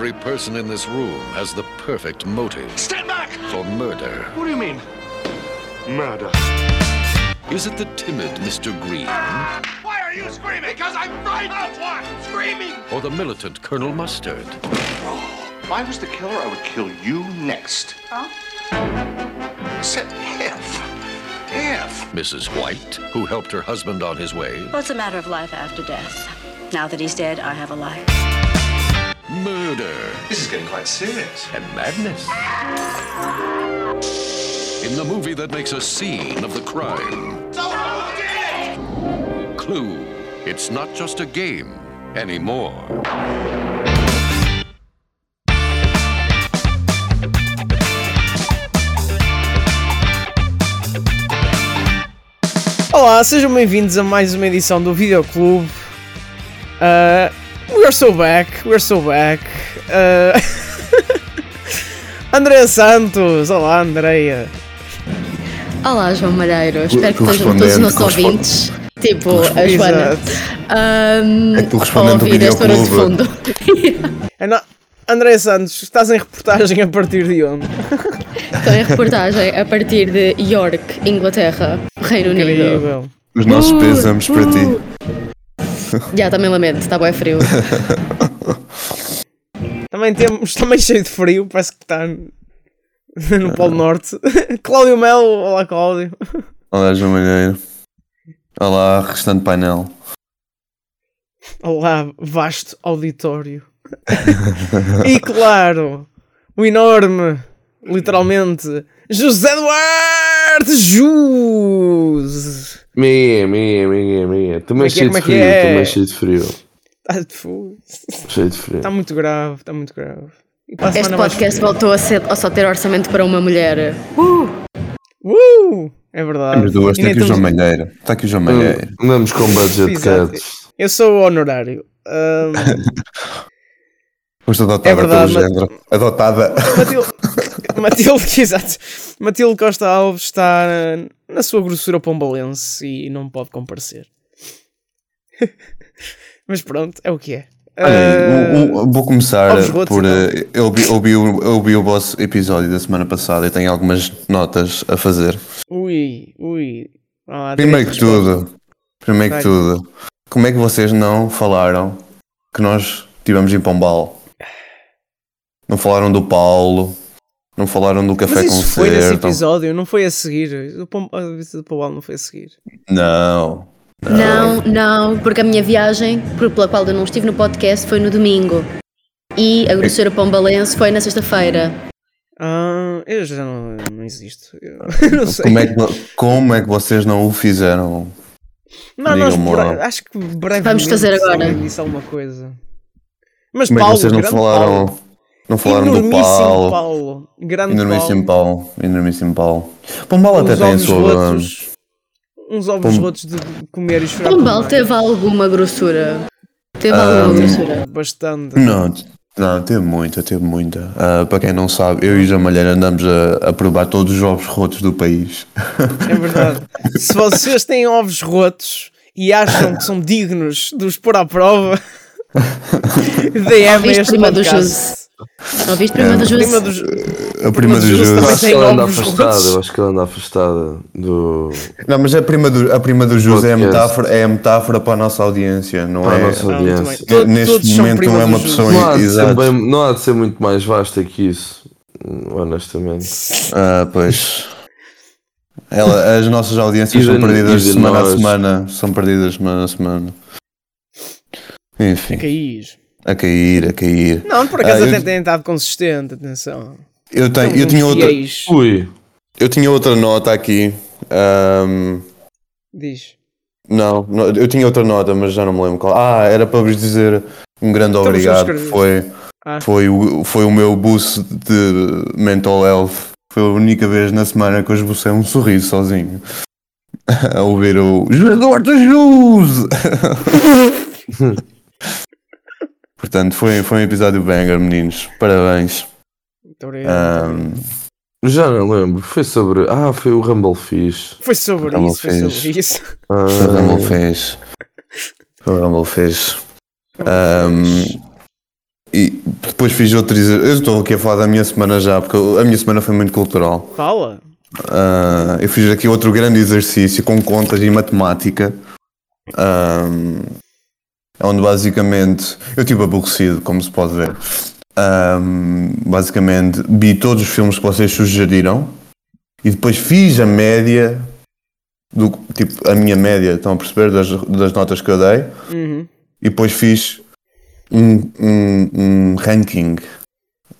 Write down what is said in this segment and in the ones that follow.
Every person in this room has the perfect motive Stand back! for murder. What do you mean? Murder. Is it the timid Mr. Green Why are you screaming? Because I'm frightened of what? Screaming! or the militant Colonel Mustard? If I was the killer, I would kill you next. Huh? Said if. If. Mrs. White, who helped her husband on his way? Well, it's a matter of life after death. Now that he's dead, I have a life. Murder This is getting quite serious. and madness. In the movie that makes a scene of the crime. So who did it? Clue. It's not just a game anymore. Olá, sejam bem-vindos a mais uma edição do Videoclube. Uh, we're so back, we're so back. Uh, Andréa Santos, olá Andreia. Olá, João Malheiro. Espero que estejam todos os nossos ouvintes, tipo a Joana, ahm, É que tu a respondendo do ouvir este barulho de fundo. É Andréa Santos, estás em reportagem a partir de onde? Estou em reportagem a partir de York, Inglaterra, Reino Unido. Incrível. Os nossos pésamos para ti. Já, também lamento, está bem frio. Também temos, também cheio de frio, parece que está no Polo Norte. Cláudio Melo, olá Cláudio. Olá, João Malheiro. Olá, restante painel. Olá, vasto auditório. e claro, o enorme, literalmente, José Duarte Jus. Minha, minha, minha, minha. Também é é, cheio é de que frio, é? também cheio de frio. Está de fogo. Cheio de frio. Está muito grave, está muito grave. Este podcast voltou a, ser, a só ter orçamento para uma mulher. Uh! É verdade. Temos duas, está aqui o João temos- Malheiro. Está aqui o João Malheiro. Andamos com budget cats. Eu sou o honorário. Ahm, Foste adotada É verdade, pelo mas- género. Adotada. Matilde, Matilde, exato. Matilde Costa Alves está na sua grossura pombalense e não pode comparecer. Mas pronto, é o que é. Olha, Ah, vou começar rotos, por. então. eh, Eu ouvi, ouvi, ouvi o vosso episódio da semana passada e tenho algumas notas a fazer. Ui, ui. Ah, Primeiro que tudo, primeiro que tudo, como é que vocês não falaram que nós estivemos em Pombal? Não falaram do Paulo, não falaram do café Mas isso foi nesse concerto. episódio, não foi a seguir. A visita do Paulo não foi a seguir. Não. Não, não, porque a minha viagem, pela qual eu não estive no podcast, foi no domingo. E a grossura pombalense foi na sexta-feira. Ah, eu já não, não existo. Eu não sei. Como é, que, como é que vocês não o fizeram? Não, nós acho que brevemente Vamos fazer agora. disse alguma coisa. Mas Como é que Paulo, vocês não falaram, Paulo. Não falaram do Enormíssimo Paulo? Paulo. Grande Enormíssimo Paulo. Paulo. Enormíssimo Paulo. Pombal até tem a sua. rotos. Uns ovos rotos de comer e chorar. Pombal teve alguma grossura. Teve alguma grossura. Bastante. Não, não, teve muita, teve muita. Ah, para quem não sabe, eu e o João Malheiro andamos a, a provar todos os ovos rotos do país. É verdade. Se vocês têm ovos rotos e acham que são dignos de os pôr à prova, DM a este prima do podcast. Jus? Ouviste prima do Jus? A prima do Jus. também Acho que ela anda afastada, eu acho que ela anda afastada do. Não, mas a prima do, a prima do Jus é a, metáfora, é a metáfora para a nossa audiência, não Para a é? nossa Ah, audiência. Todos- Neste momento não é uma pessoa Não há, exata. bem, não há de ser muito mais vasta que isso, honestamente. Ah, pois. Ela, as nossas audiências são perdidas de semana a nós. semana. São perdidas semana a semana. Enfim, Caís. a cair, a cair. Não, por acaso Ah, eu- até tem estado consistente, atenção. Eu, tenho, eu, tinha outra. Ui, eu tinha outra nota aqui. Ahm, Diz. não, não, eu tinha outra nota, mas já não me lembro qual. Ah, era para vos dizer um grande Então, mas obrigado. eu. Foi, Ah. foi, o, foi o meu boost de mental health. Foi a única vez na semana que eu esbocei um sorriso sozinho. A ouvir o Jogador de Jus! Portanto, foi, foi um episódio banger, meninos. Parabéns. Muito obrigado. Ahm, já não lembro. Foi sobre. Ah, foi o Rumble Fish. Foi sobre Ramon isso, foi fez. sobre isso. Ah, o Rumble fez. O Rumble fez. Ahm, E depois fiz outro exercício. Eu estou aqui a falar da minha semana já, porque a minha semana foi muito cultural. Fala. Ah, eu fiz aqui outro grande exercício com contas e matemática. Ahm, onde basicamente eu estive aborrecido, como se pode ver. Ahm, basicamente vi todos os filmes que vocês sugeriram e depois fiz a média do tipo a minha média, estão a perceber das, das notas que eu dei Uhum. e depois fiz um, um, um ranking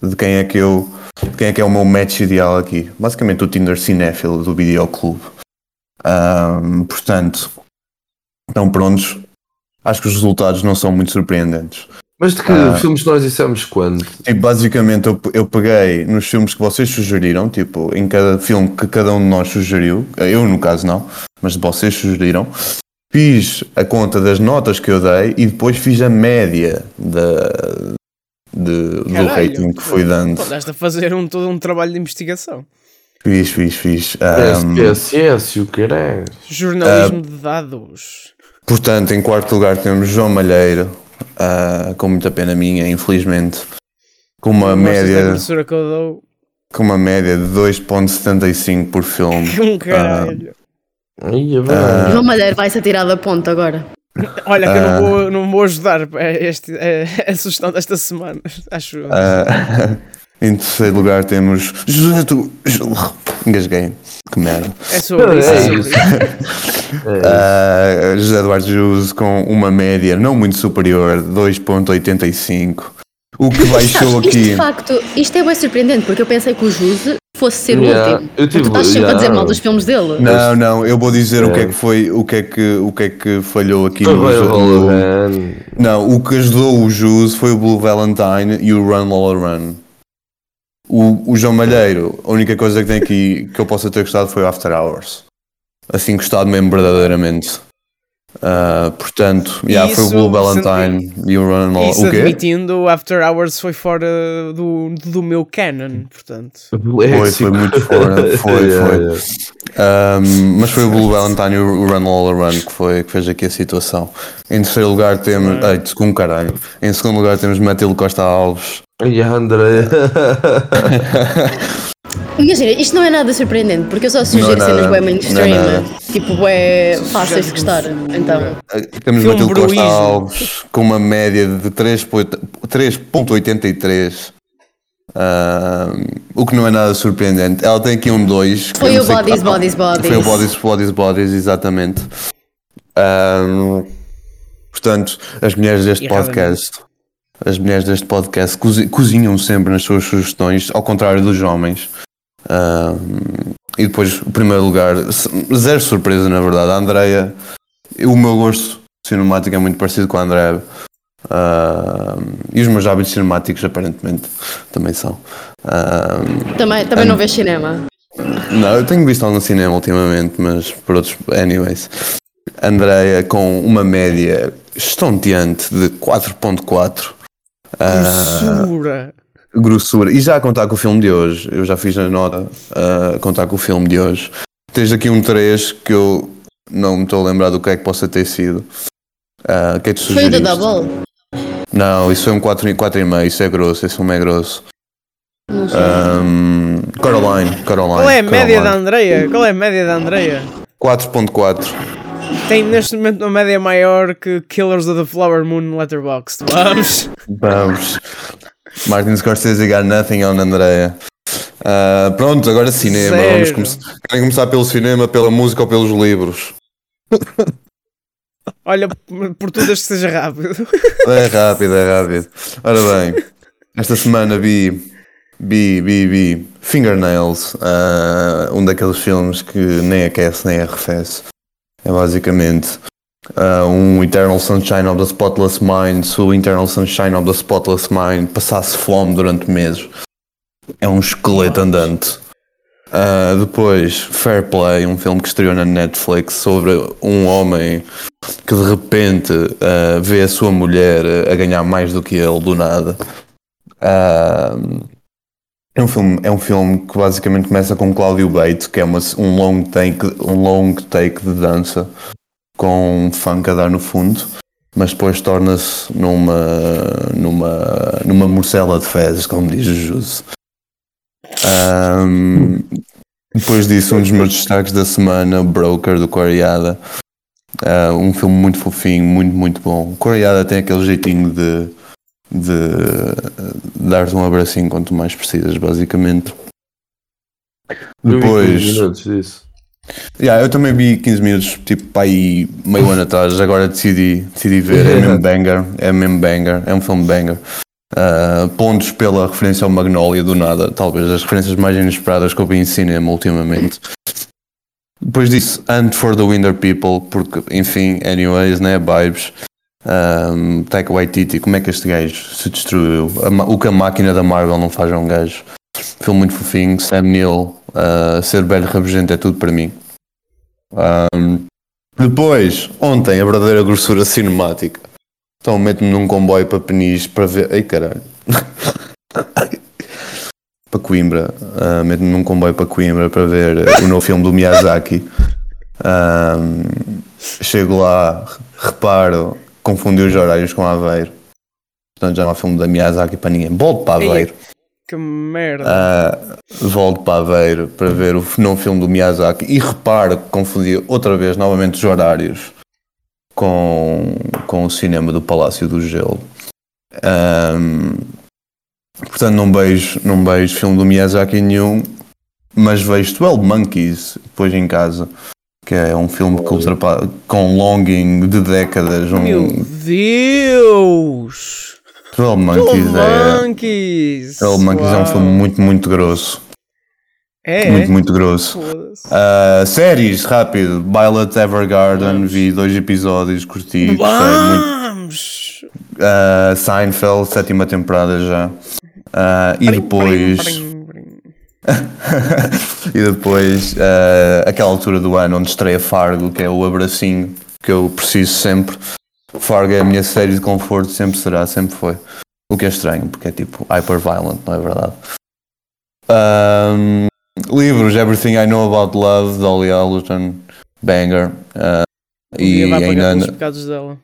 de quem é que eu quem é que é o meu match ideal aqui. Basicamente o Tinder cinéfilo do videoclube. Ahm, portanto, estão prontos. Acho que os resultados não são muito surpreendentes. Mas de que Ah. filmes nós dissemos quando? Tipo, basicamente eu, eu peguei nos filmes que vocês sugeriram, tipo, em cada filme que cada um de nós sugeriu, eu no caso não, mas vocês sugeriram, fiz a conta das notas que eu dei e depois fiz a média da, de- do rating que fui dando. Estás a fazer um, todo um trabalho de investigação. Fiz, fiz, fiz. Que é ciência, o caralho. Jornalismo de dados. Portanto, em quarto lugar temos João Malheiro, ah, com muita pena minha, infelizmente, com uma média, grossura que eu dou? com uma média de 2.75 por filme. Com caralho. É Ah. bem. João Malheiro vai-se atirar da ponta agora. Olha, que eu não vou, não vou ajudar a, este, a, a sugestão desta semana. Acho em terceiro lugar temos José do. Engasguei. Que merda. É sobre isso. É É isso. isso. Ah, José Eduardo Jus com uma média não muito superior, 2.85. O que baixou Sabes, isto aqui. de facto, isto é bem surpreendente, porque eu pensei que o Juse fosse ser Yeah, o último. eu Porque tu tive- estás sempre a yeah. dizer mal dos filmes dele. Não, não, eu vou dizer o que é É. que foi, o que é que, o que é que falhou aqui no. Não, o que ajudou o Jus foi o Blue Valentine e o Run Lola Run. O, o João Malheiro, a única coisa que tem aqui que eu possa ter gostado foi o After Hours. Assim, gostado mesmo verdadeiramente. Ah, portanto, yeah, foi o Isso, Blue Valentine e o Run Lola. Isso O quê? admitindo, After Hours foi fora do, do meu canon, portanto. Foi, foi muito fora. Foi, Yeah, foi. yeah. Um, mas foi o Blue Valentine e o Run All Run que, foi, que fez aqui a situação. Em terceiro lugar temos. Ei, segundo caralho. Em segundo lugar temos Matilde Costa Alves. Ai, André. Imagina, isto não é nada surpreendente, porque eu só sugiro Não é cenas nada, bem não é mainstream, nada. tipo, bué fáceis de gostar. Então, Temos Filme Matilde Costa. Alves com uma média de 3.83. Um, o que não é nada surpreendente. Ela tem aqui um 2. Foi o Bodies, Bodies, Bodies. Foi o Bodies, Bodies, Bodies, exatamente. Um, portanto, as mulheres deste podcast, as mulheres deste podcast cozi- cozinham sempre nas suas sugestões, ao contrário dos homens. Um, e depois, o primeiro lugar, zero surpresa na verdade. A Andrea, o meu gosto cinemático é muito parecido com a Andrea. Um, e os meus hábitos cinemáticos, aparentemente, também são. Um, também, também não vês cinema. não, eu tenho visto algum cinema ultimamente, mas por outros. Anyways. Andreia com uma média estonteante de 4.4. Grossura. grossura. E já a contar com o filme de hoje, eu já fiz a nota ah, a contar com o filme de hoje. Tens aqui um 3 que eu não me estou a lembrar do que é que possa ter sido. O que é que Foi o da? Double? Não, isso foi um 4,5, 4,5, isso é grosso, esse filme é grosso. Ahm, Caroline, Caroline. Qual é a média da Caroline. Andreia? Qual é a média da Andreia? 4.4. Tem neste momento uma média maior que Killers of the Flower Moon no Letterboxd. Vamos! Vamos. Martin Scorsese got nothing on Andrea. Ah, pronto, agora cinema. Vamos Sério? começar. Querem começar pelo cinema, pela música ou pelos livros? Olha, por tudo que seja rápido. É rápido, é rápido. Ora bem, esta semana vi, vi, vi, vi Fingernails, ah, um daqueles filmes que nem aquece nem arrefece. É basicamente ah, um Eternal Sunshine of the Spotless Mind. Se o Eternal Sunshine of the Spotless Mind passasse fome durante meses, é um esqueleto andante. Ah, depois, Fair Play, um filme que estreou na Netflix sobre um homem que de repente ah, vê a sua mulher a ganhar mais do que ele do nada. Ah, é um filme, é um filme que basicamente começa com Cláudio Bate, que é uma, um long take, um long take de dança com um funk a dar no fundo. mas depois torna-se numa, numa, numa morcela de fezes, como diz o Jus. Ahm, depois disso, um dos meus destaques da semana, Broker, do Coreada. Ah, um filme muito fofinho, muito, muito bom. O Coreada tem aquele jeitinho de, de dar-te um abracinho quanto mais precisas, basicamente. Vi 15 Depois, minutos disso. Yeah, eu também vi 15 minutos, tipo, para aí meio ano atrás, agora decidi, decidi ver, é mesmo banger, é mesmo banger, é um filme banger. Ah, pontos pela referência ao Magnolia do nada, talvez das referências mais inesperadas que eu vi em cinema ultimamente. Depois disso, Hunt for the Winter People, porque, enfim, anyways, né, vibes. Um, Taika Waititi, como é que este gajo se destruiu? O que a máquina da Marvel não faz a um gajo. Filme muito fofinho, Sam Neill, uh, ser velho rabugento é tudo para mim. Um, depois, ontem, a verdadeira grossura cinemática. Então meto-me num comboio para Peniche para ver. Ai caralho. para Coimbra. Uh, meto-me num comboio para Coimbra para ver o novo filme do Miyazaki. Um, chego lá, reparo, confundi os horários com Aveiro. Portanto, já não há filme da Miyazaki para ninguém. Volto para Ei, Aveiro. Que merda. Ah, volto para Aveiro para ver o novo filme do Miyazaki e reparo que confundi outra vez novamente os horários com, com o cinema do Palácio do Gelo. Ahm, portanto, não vejo, não vejo filme do Miyazaki nenhum, mas vejo 12 Monkeys depois em casa, que é um filme que ultrapa- com longing de décadas. Um, Meu Deus! 12 Monkeys é. Monkeys! 12 Monkeys é um Uau. filme muito, muito grosso. É? Muito, muito grosso. Uh, séries, rápido. Violet Evergarden, vi dois episódios, curti, gostei muito. Vamos! Uh, Seinfeld, sétima temporada já. Uh, e depois. E depois, uh, aquela altura do ano onde estreia Fargo, que é o abracinho que eu preciso sempre. Fargo é a minha série de conforto, sempre será, sempre foi. O que é estranho, porque é tipo hyper violent, não é verdade? Um, livros, Everything I Know About Love, Dolly Alderton, Banger. uh, e ainda pelos pecados dela.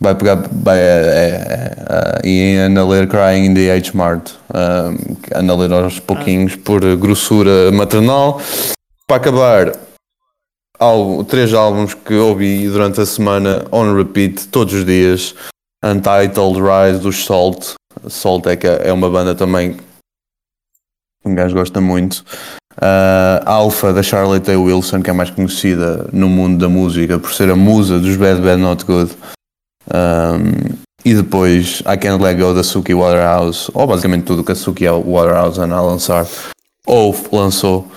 Vai pegar vai, é, é, é, e anda a ler Crying in the H Mart. Um, anda a ler aos pouquinhos por grossura maternal. Para acabar álbum, três álbuns que ouvi durante a semana on repeat todos os dias. Untitled Rise dos Salt. Salt é, que é uma banda também que um gajo gosta muito. Uh, Alpha da Charlotte A. Wilson, que é mais conhecida no mundo da música por ser a musa dos Bad Bad Not Good. Um, e depois I Can't Let Go da Suki Waterhouse, ou basicamente tudo que a Suki Waterhouse anda a lançar, ou lançou,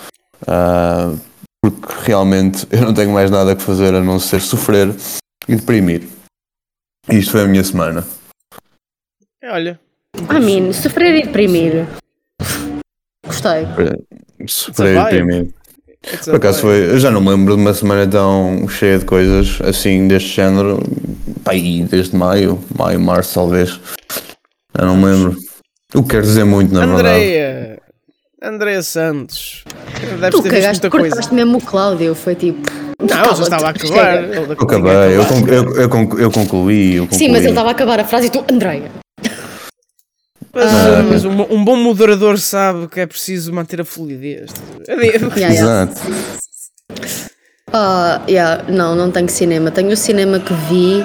uh, porque realmente eu não tenho mais nada que fazer a não ser sofrer e deprimir. Isto foi a minha semana. É, Olha, I mean, sofrer e deprimir. Gostei. Sofrer e deprimir. It's Por acaso foi, eu já não me lembro de uma semana tão cheia de coisas assim deste género, pá, aí desde maio, maio, março talvez. Já não me lembro. O que quer dizer muito, na verdade. Andreia! Andreia Santos. Deves Tu ter visto cagaste, muita coisa. cortaste mesmo o Cláudio, foi tipo. Não, ele já estava a acabar. Eu acabei, eu, eu, eu, con- eu concluí, eu concluí. Sim, mas ele estava a acabar a frase e tu, Andreia. Mas, Ah. mas um, um bom moderador sabe que é preciso manter a fluidez. Yeah, yeah. Exato. Ah, yeah, não, não tenho cinema. Tenho o cinema que vi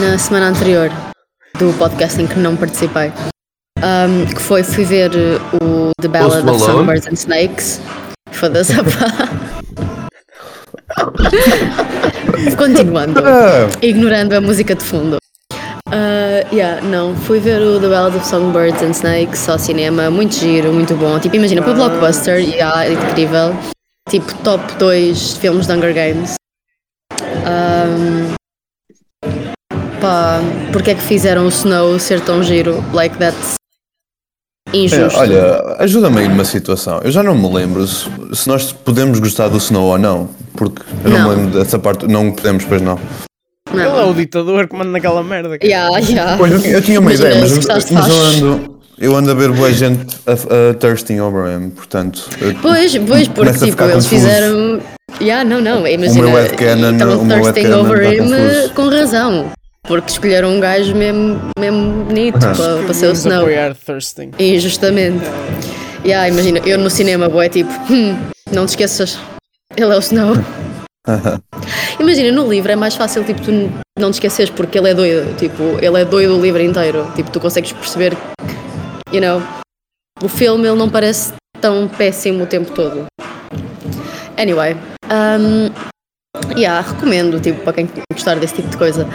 na semana anterior do podcast em que não participei. Um, que foi, fui ver uh, o The Ballad of? Songbirds and Snakes. Foda-se, pá. Continuando, Ah, ignorando a música de fundo. Ah, yeah, não, fui ver o The Ballad of Songbirds and Snakes ao cinema, muito giro, muito bom. Tipo, imagina, para blockbuster, yeah, é incrível. Tipo, top 2 filmes de Hunger Games. Ahm, pá, porque é que fizeram o Snow ser tão giro? Like, that's é, injusto. olha, ajuda-me aí numa situação. Eu já não me lembro se, se nós podemos gostar do Snow ou não. Porque eu não, Não. me lembro dessa parte. Não podemos, pois não. Ele é não. o ditador que manda naquela merda. cara. Yeah, yeah. Pois, eu, tinha- eu tinha uma Imagina, ideia, mas, mas eu ando. Eu ando a ver boa gente a, a thirsting over him, portanto. Pois, pois, porque tipo, eles confuso. fizeram. Yeah, não, não, imagina. meu headcanon- estavam o meu thirsting headcanon over tá him confuso. com razão. Porque escolheram um gajo mesmo, mesmo bonito para, para ser o Snow. Thurston. Injustamente. Yeah, imagina, eu no cinema, boé, tipo, "Hum, não te esqueças, ele é o Snow. Imagina, no livro é mais fácil, tipo, tu não te esqueces porque ele é doido. Tipo, ele é doido o livro inteiro. Tipo, tu consegues perceber que, you know, o filme ele não parece tão péssimo o tempo todo. Anyway, um, yeah, recomendo, tipo, para quem gostar desse tipo de coisa.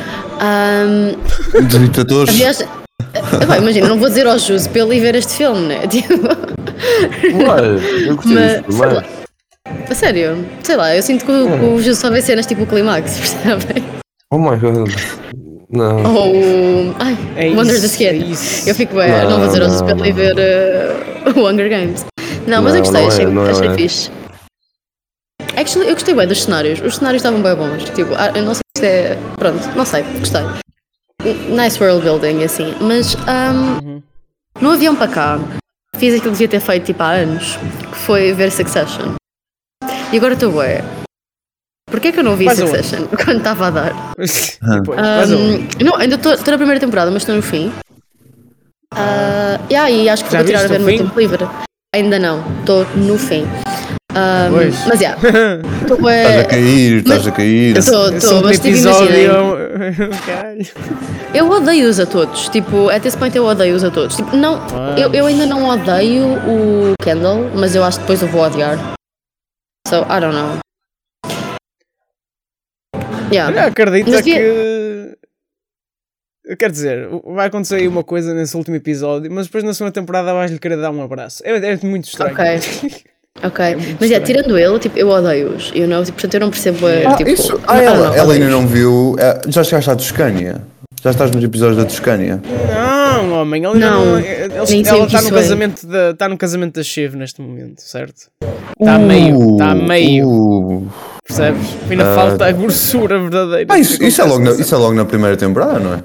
Um, Dos ditadores. aliás, eh, pá, imagina, não vou dizer ao Jus para ele ir ver este filme, né? Tipo, Ué, eu gostei Mas, disso. A sério, sei lá, eu sinto que o, que o Jus só vê cenas tipo o Climax, percebem? Oh my god. Não. Ou o. Ai, É Wonder isso, the Skin. é. Eu fico bem, não, vou dizer ao Jus Não, para não. ver eh, o Hunger Games. Não, mas eu Não, gostei, não é, achei, não é, achei não é. fixe. Actually, eu gostei bem dos cenários. Os cenários estavam bem bons. Tipo, ah, eu não sei se é. Pronto, não sei, gostei. Nice world building, assim. Mas um, no avião para cá, fiz aquilo que devia ter feito tipo há anos, que foi ver Succession. E agora estou bué. Porquê é que eu não vi aonde? Succession quando estava a dar? Depois, mais um. Um, não, ainda estou na primeira temporada, mas estou no fim. Ah, yeah, e acho que Já vou tirar a ver o no meu tempo livre. Ainda não, estou no fim. Um, Pois. mas yeah, estou Estás a cair, estás a cair. Estou, Esse estou, mas tipo, imaginem. Eu odeio-os a todos. Tipo, at this point eu odeio-os a todos. Tipo, não, eu, eu ainda não odeio o Kendall, mas eu acho que depois eu vou odiar. So, I don't know. Yeah. Olha, acredita Mas devia- que. Eu quero dizer, vai acontecer aí uma coisa nesse último episódio, mas depois na segunda temporada vais-lhe querer dar um abraço. É, é muito estranho. Ok. Ok. Mas yeah, tirando ele, tipo, eu odeio-os. You know? tipo, portanto, eu não percebo. Ah, tipo, isso, I ah, don't ela, know, ela ainda não viu. eh, Já chegaste à Toscânia? Já estás nos episódios da Toscânia? Não, homem, ele Não, não. ele- ela está no, é. casamento da, está no casamento da Shiv neste momento, certo? Está a meio, está a meio, Uh. percebes? Ainda falta a grossura verdadeira. Ah, isso, isso é logo na, isso é logo na primeira temporada, não é?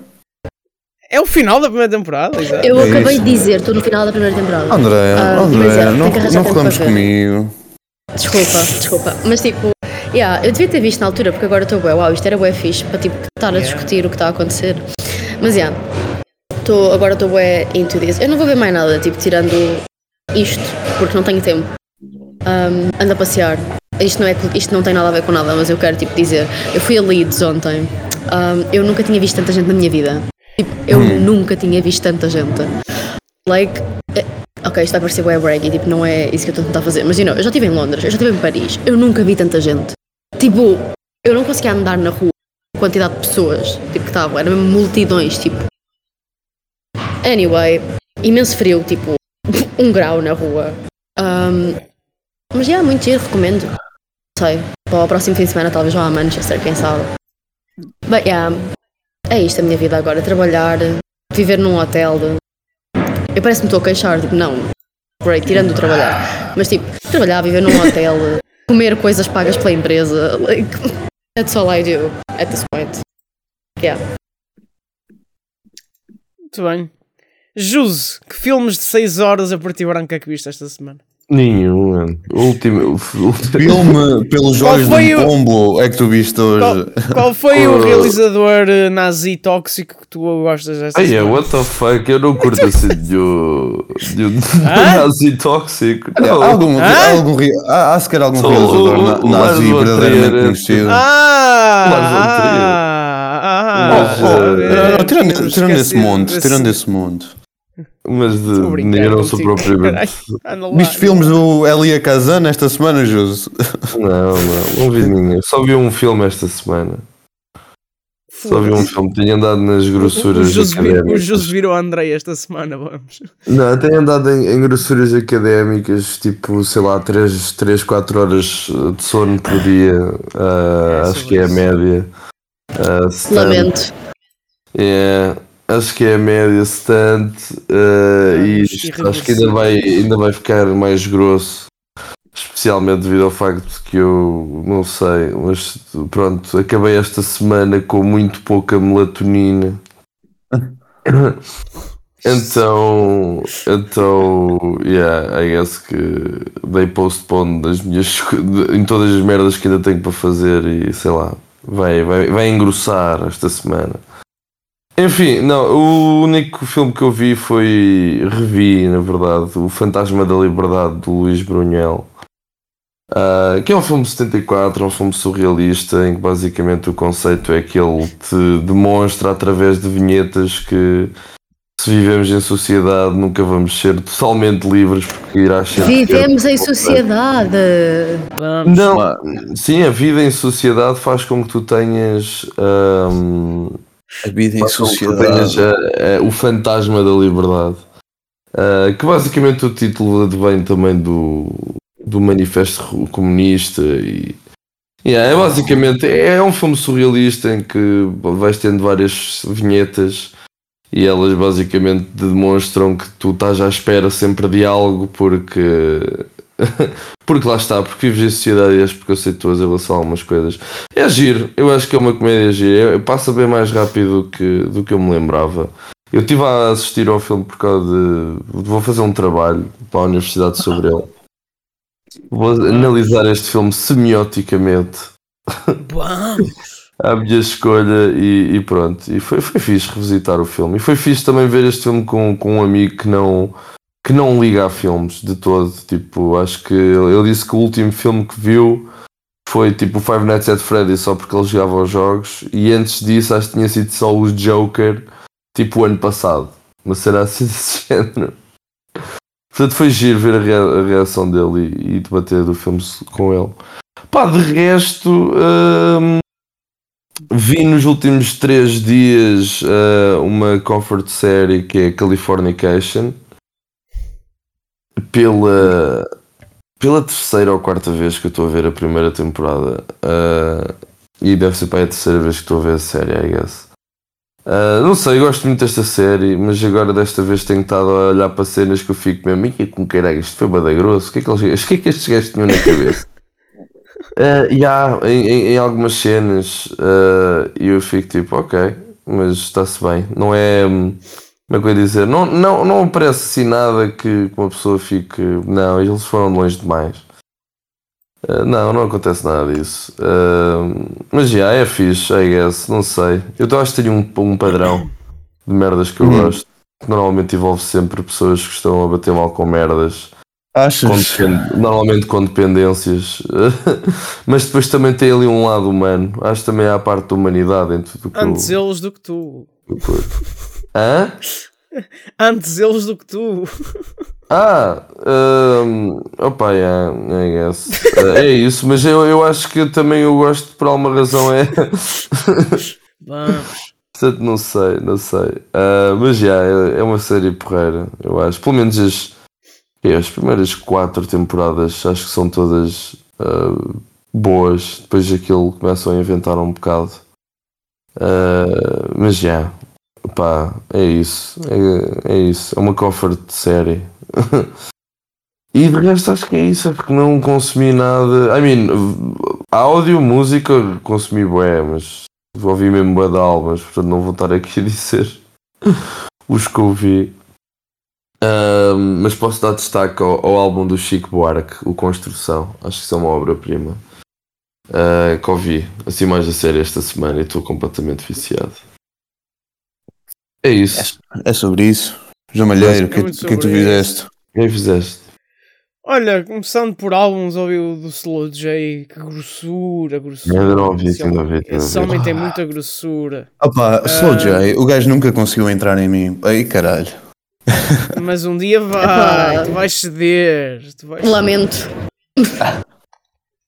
É o final da primeira temporada, exato. Eu É acabei isso. de dizer, estou no final da primeira temporada. André, Ah, André, é, não, não ver. comigo. Desculpa, desculpa. Mas tipo, yeah, eu devia ter visto na altura, porque agora estou bué, uau, isto era bué fixe para tipo estar a discutir o que está a acontecer. Mas yeah, tô, agora estou bué into this. Eu não vou ver mais nada, tipo, tirando isto, porque não tenho tempo. Um, ando a passear. Isto não, é, isto não tem nada a ver com nada, mas eu quero tipo dizer, eu fui a Leeds ontem. Um, eu nunca tinha visto tanta gente na minha vida. Tipo, eu nunca tinha visto tanta gente. Like, eh, ok, isto vai parecer bué braggy, tipo, não é isso que eu estou a tentar fazer. Mas, you know, eu já estive em Londres, eu já estive em Paris, eu nunca vi tanta gente. Tipo, eu não conseguia andar na rua, quantidade de pessoas, tipo, que estavam, eram multidões, tipo. Anyway, imenso frio, tipo, um grau na rua. Um, mas, já, muito giro, recomendo. Não sei, para o próximo fim de semana talvez vá a Manchester, quem sabe. But, yeah, é isto a minha vida agora, trabalhar, viver num hotel, eu parece que me estou a queixar, tipo, não. Great, tirando o trabalhar. Mas tipo, trabalhar, viver num hotel, comer coisas pagas pela empresa. Like, that's all I do at this point. Yeah. Muito bem. Juse, que filmes de 6 horas a partir branca é que viste esta semana? Nenhum, mano. O último. Filme pelos Qual olhos foi de o- um pombo é que tu viste Qual, hoje. qual foi o realizador eh, nazi tóxico que tu gostas desta Ai, é, what the fuck? Eu não curto assim de um. de um nazi tóxico. Não. há, algum, há, algum, há, há sequer algum Só realizador o- na- o nazi verdadeiramente Trier. conhecido. Ah! Ah, ah, ah, eh, Não, não, tirando, esse mundo, desse- tirando esse mundo. Mas de, eu não sou propriamente. Viste filmes do Elia Kazan esta semana, Jose? Não, não, não vi ninguém. Só vi um filme esta semana. Só vi um filme. Tenho andado nas O grossuras vir- o académicas. Jose virou a Andrei esta semana, vamos. Não, tenho andado em, em grossuras académicas, tipo, sei lá, 3, 3 4 horas de sono por dia. ah, É, acho que é a média. Stand- Lamento. É, acho que é a média stand ah, e isto acho que ainda vai, ainda vai ficar mais grosso. Especialmente devido ao facto que eu não sei, mas pronto, acabei esta semana com muito pouca melatonina. Então, então, yeah, I guess que dei postpone das minhas, em todas as merdas que ainda tenho para fazer e sei lá, vai, vai, vai engrossar esta semana. Enfim, não, o único filme que eu vi foi. Revi, na verdade, O Fantasma da Liberdade do Luís Brunel. Uh, que é um filme de 74, é um filme surrealista, em que basicamente o conceito é que ele te demonstra através de vinhetas que se vivemos em sociedade nunca vamos ser totalmente livres porque irá ser. Vivemos em sociedade! Não, sim, a vida em sociedade faz com que tu tenhas. ahm, A vida em sociedade. ah, ah, o fantasma da liberdade. Ah, que basicamente o título advém também do, do manifesto comunista e. Yeah, é basicamente é um filme surrealista em que vais tendo várias vinhetas e elas basicamente demonstram que tu estás à espera sempre de algo porque porque lá está, porque vives em sociedade e és preconceituoso em relação a algumas coisas. É giro, eu acho que é uma comédia gira, passa bem mais rápido do que, do que eu me lembrava. Eu estive a assistir ao filme por causa de. Vou fazer um trabalho para a universidade sobre ele. Vou analisar este filme semioticamente Vamos. à minha escolha e, e pronto. E foi, foi fixe revisitar o filme. E foi fixe também ver este filme com, com um amigo que não, que não liga a filmes de todo. Tipo, acho que ele, disse que o último filme que viu foi tipo Five Nights at Freddy's só porque ele jogava aos jogos. E antes disso acho que tinha sido só o Joker, tipo o ano passado. Mas será assim desse género. Portanto, foi giro ver a reação dele e, e debater do filme com ele. Pá, de resto, hum, vi nos últimos três dias uh, uma comfort série que é Californication. Pela, pela terceira ou quarta vez que eu estou a ver a primeira temporada. uh, e deve ser para a terceira vez que estou a ver a série, I guess. Uh, não sei, gosto muito desta série, mas agora desta vez tenho estado a olhar para cenas que eu fico mesmo, e como caralho, isto foi bada grosso, o que é que, eles, o que, é que estes gajos tinham na cabeça? Uh, e há em, em- em algumas cenas uh, eu fico tipo, ok, mas está-se bem. Não é. Como é que eu ia dizer? Não, não, não aparece assim nada que uma pessoa fique. Não, eles foram longe demais. Uh, não, não acontece nada disso. Uh, mas já, é fixe, I guess, não sei. Eu acho que tenho um, um padrão de merdas que eu gosto. Que normalmente envolve sempre pessoas que estão a bater mal com merdas com Achas? depend- normalmente com dependências, mas depois também tem ali um lado humano. Acho que também há a parte da humanidade em tudo o que eu- Antes eles do que tu. Hã? Antes eles do que tu. Ah, um, opa, yeah, I guess. Uh, é isso, mas eu, eu acho que também eu gosto por alguma razão é. Portanto, não sei, não sei. Ah, mas já, é, é uma série porreira, eu acho. Pelo menos as, é, as primeiras quatro temporadas acho que são todas ah, boas. Depois aquilo começam a inventar um bocado. Ah, mas já, pá, é isso. É, é isso. É uma comfort série. E de resto acho que é isso, é porque não consumi nada. I mean, áudio, música, consumi bué, mas ouvi mesmo bué de álbuns, portanto não vou estar aqui a dizer os que ouvi. Ahm, mas posso dar destaque ao, ao álbum do Chico Buarque, o Construção. Acho que isso é uma obra-prima. Ah, que ouvi assim mais a sério esta semana e estou completamente viciado. É isso. É sobre isso. João Malheiro, o que, É que é tu fizeste? O que fizeste? Olha, começando por álbuns, ouvi o do Slow J, que grossura, grossura. Ainda não ouvi, Esse homem- ouvi, ainda Esse ouvi. homem tem muita grossura. Opa, Slow Ah. J, o gajo nunca conseguiu entrar em mim. Ai caralho. Mas um dia vai, Epá. tu vais ceder. Tu vais Lamento.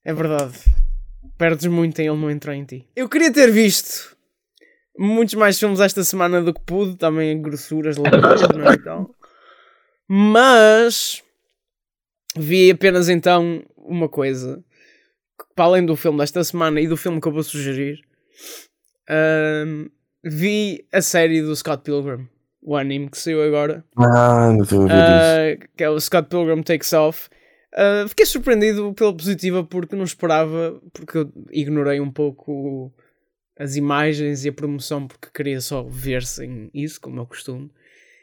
É verdade. Perdes muito em ele não entrar em ti. Eu queria ter visto muitos mais filmes esta semana do que pude, também grossuras lamentadas, não é? Então. Mas vi apenas então uma coisa. que, Para além do filme desta semana e do filme que eu vou sugerir, ahm, vi a série do Scott Pilgrim, o anime que saiu agora. Ah, não tenho a ver isso. Uh, que é o Scott Pilgrim Takes Off. Uh, fiquei surpreendido pela positiva porque não esperava, porque eu ignorei um pouco as imagens e a promoção porque queria só ver sem isso, como é o costume.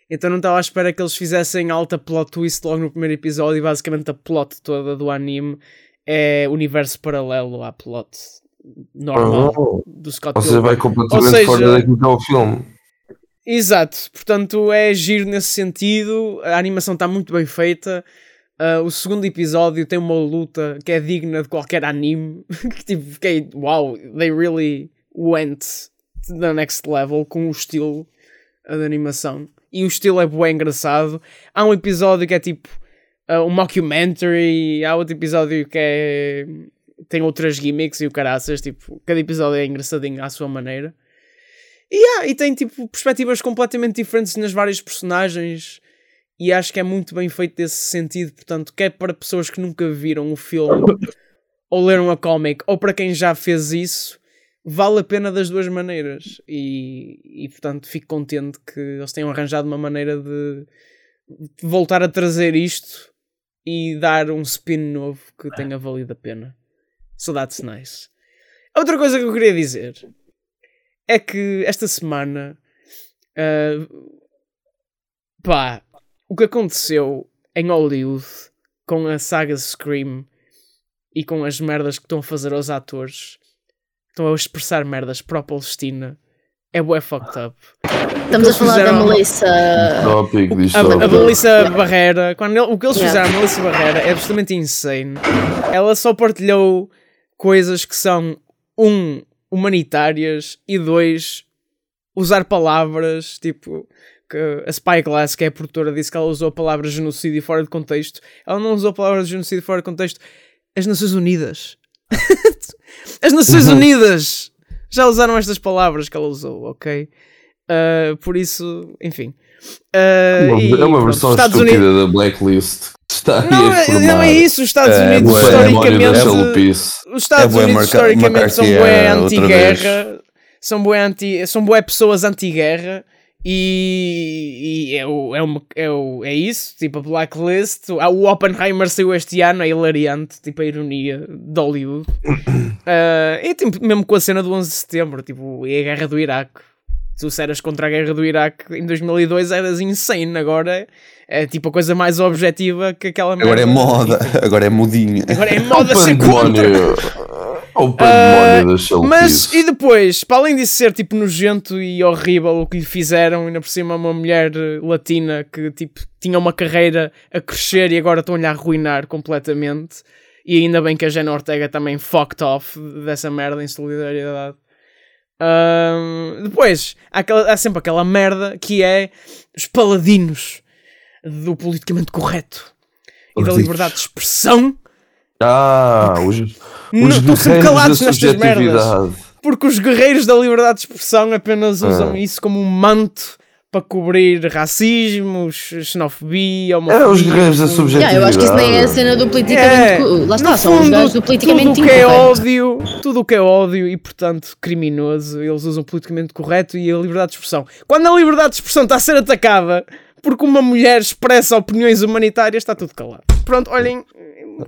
Então não estava à espera que eles fizessem alta plot twist logo no primeiro episódio e basicamente a plot toda do anime é universo paralelo à plot normal Oh, do Scott Ou seja, vai completamente Ou seja- fora daquilo que é o filme. Exato, portanto é giro nesse sentido, a animação está muito bem feita. Uh, o segundo episódio tem uma luta que é digna de qualquer anime. que tipo, fiquei, wow, they really went to the next level com o estilo de animação. E o estilo é bem engraçado. Há um episódio que é tipo uh, um mockumentary, há outro episódio que é. tem outras gimmicks e o caraças, tipo, cada episódio é engraçadinho à sua maneira. E, yeah, e tem tipo perspectivas completamente diferentes nas várias personagens e acho que é muito bem feito nesse sentido. Portanto, quer para pessoas que nunca viram o filme ou leram a comic, ou para quem já fez isso, vale a pena das duas maneiras. E, e portanto, fico contente que eles tenham arranjado uma maneira de, voltar a trazer isto e dar um spin novo que tenha valido a pena. So that's nice. Outra coisa que eu queria dizer é que esta semana. Uh, pá, o que aconteceu em Hollywood com a saga Scream e com as merdas que estão a fazer aos atores, estão a expressar merdas para a Palestina, é bué fucked up. Estamos a falar da Melissa. Tópico, A, a. Melissa Barrera, quando ele- o que eles Yeah. fizeram a Melissa Barrera é absolutamente insane. Ela só partilhou coisas que são, um, humanitárias e dois, usar palavras tipo. Que a Spyglass, que é a produtora, disse que ela usou a palavra genocídio fora de contexto. Ela não usou a palavra genocídio fora de contexto. As Nações Unidas. As Nações Unidas já usaram estas palavras que ela usou, ok? Uh, por isso, enfim. Uh, e, É uma pronto, versão Estados estúpida Unidos- da Blacklist. Está Não, é, não é isso. Os Estados É, Unidos, da historicamente. Os Estados É Unidos, Marca- historicamente, são bué é, outra anti-guerra. São bué, anti, são bué pessoas anti-guerra. E, e é, o, é, uma, é, o, é isso, tipo a Blacklist. O o Oppenheimer saiu este ano, é hilariante, tipo a ironia de Hollywood. Ah, e tipo, mesmo com a cena do 11 de setembro, tipo, e a guerra do Iraque. Tu se eras contra a guerra do Iraque em 2002 eras insane, agora é tipo a coisa mais objetiva que aquela Agora é moda, agora é modinha. Agora é moda ser contra. Chalupice. Mas e depois, para além de ser tipo nojento e horrível o que lhe fizeram, ainda por cima uma mulher eh, latina que tipo tinha uma carreira a crescer e agora estão-lhe a arruinar completamente. E ainda bem que a Jenna Ortega também fucked off dessa merda em solidariedade. Ahm, depois, há, aquela- há sempre aquela merda que é os paladinos do politicamente correto e da liberdade de expressão. Ah, os, Não, os sempre guerreiros calados da nestas merdas. subjetividade. Porque os guerreiros da liberdade de expressão apenas usam Ah. isso como um manto para cobrir racismo, xenofobia, homofobia. É, os guerreiros da subjetividade. Yeah, eu acho que isso nem é a cena do politicamente. É, Lá está, são os gajos do politicamente tudo o que é ódio, tudo o que é ódio e portanto criminoso, eles usam o politicamente correto e a liberdade de expressão. Quando a liberdade de expressão está a ser atacada porque uma mulher expressa opiniões humanitárias, está tudo calado. Pronto, olhem,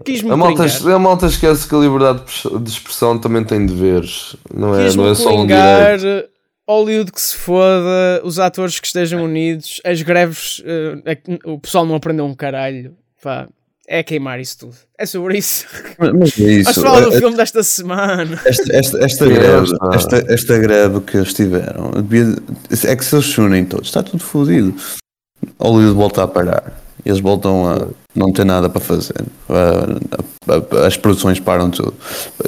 quis-me A malta, brincar. a malta esquece que a liberdade de expressão também tem deveres. Não é, não é só um direito. Hollywood que se foda, os atores que estejam unidos, as greves, é que o pessoal não aprendeu um caralho. Pá, é queimar isso tudo. É sobre isso. Mas mas é isso. falar do eh, filme desta semana. Esta, esta, esta, Sim, greve, esta, esta greve que eles tiveram devia- é que se eles se unem todos, está tudo fodido. Hollywood volta a parar. Eles voltam a não ter nada para fazer. A- a- a- as produções param tudo.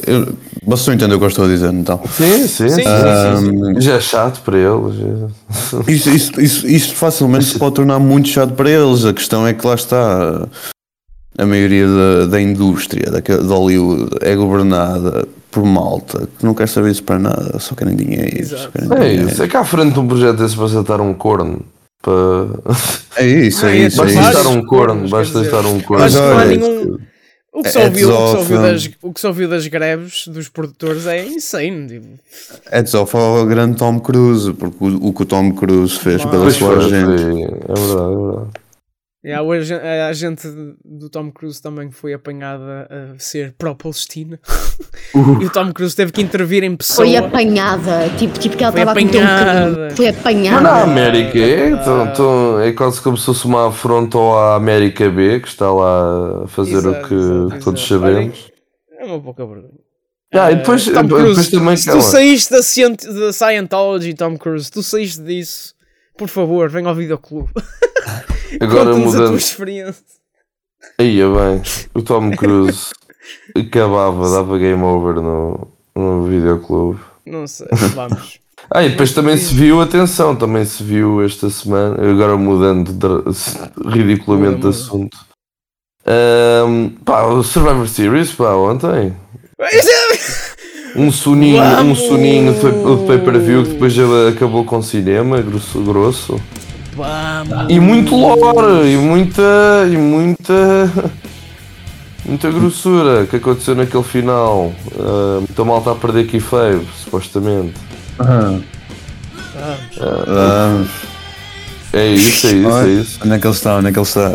Eu, vocês entendem o que eu estou a dizer, então? Sim, sim, Sim, sim. sim, sim. Já é chato para eles. já. Isso, isso, isso, isso facilmente se pode tornar muito chato para eles. A questão é que lá está. A maioria da, da indústria daque- de Hollywood é governada por malta que não quer saber isso para nada, só querem dinheiro. Só querem É dinheiro. isso. É que à frente de um projeto desse para acertar um corno. Para... É isso, é isso. É Basta vários estar isso. um corno. Basta estar um corno. que não há nenhum. O que, se é ouviu, o, que um. das, o que ouviu das greves dos produtores é insane. Tipo, É só ao grande Tom Cruise, porque o, o que o Tom Cruise fez pela sua gente. É verdade, é verdade. E a, agen- a agente do Tom Cruise também foi apanhada a ser pró-Palestina. Uh. E o Tom Cruise teve que intervir em pessoa. Foi apanhada, tipo, tipo que ela estava a cometer um apanhada. Foi Mas na apanhada. América é, então, então, é quase como se fosse uma afronta à América B, que está lá a fazer Exato, o que exato, todos exato. sabemos. É uma pouca vergonha. Ah, e depois, Tom depois Cruise, também se tu calma. saíste da, Scient- da Scientology, Tom Cruise, tu saíste disso, por favor, venha ao videoclube. Agora a mudando. tua experiência. Aí é bem, o Tom Cruise acabava, dava game over no, no videoclube. Não sei, vamos. Ah, e depois também se viu, atenção, também se viu esta semana, agora mudando ridiculamente de Muda, assunto. Ahm, pá, o Survivor Series, pá, ontem. Um soninho, um Vamos! soninho de pa- de pay-per-view que depois ele acabou com cinema, grosso. grosso. Vamos. E muito lore, e muita. e muita. muita grossura que aconteceu naquele final. Ah, muita malta a perder keyfave, supostamente. Vamos. É isso, é isso, é isso. Onde é que ele está? Onde é que ele está?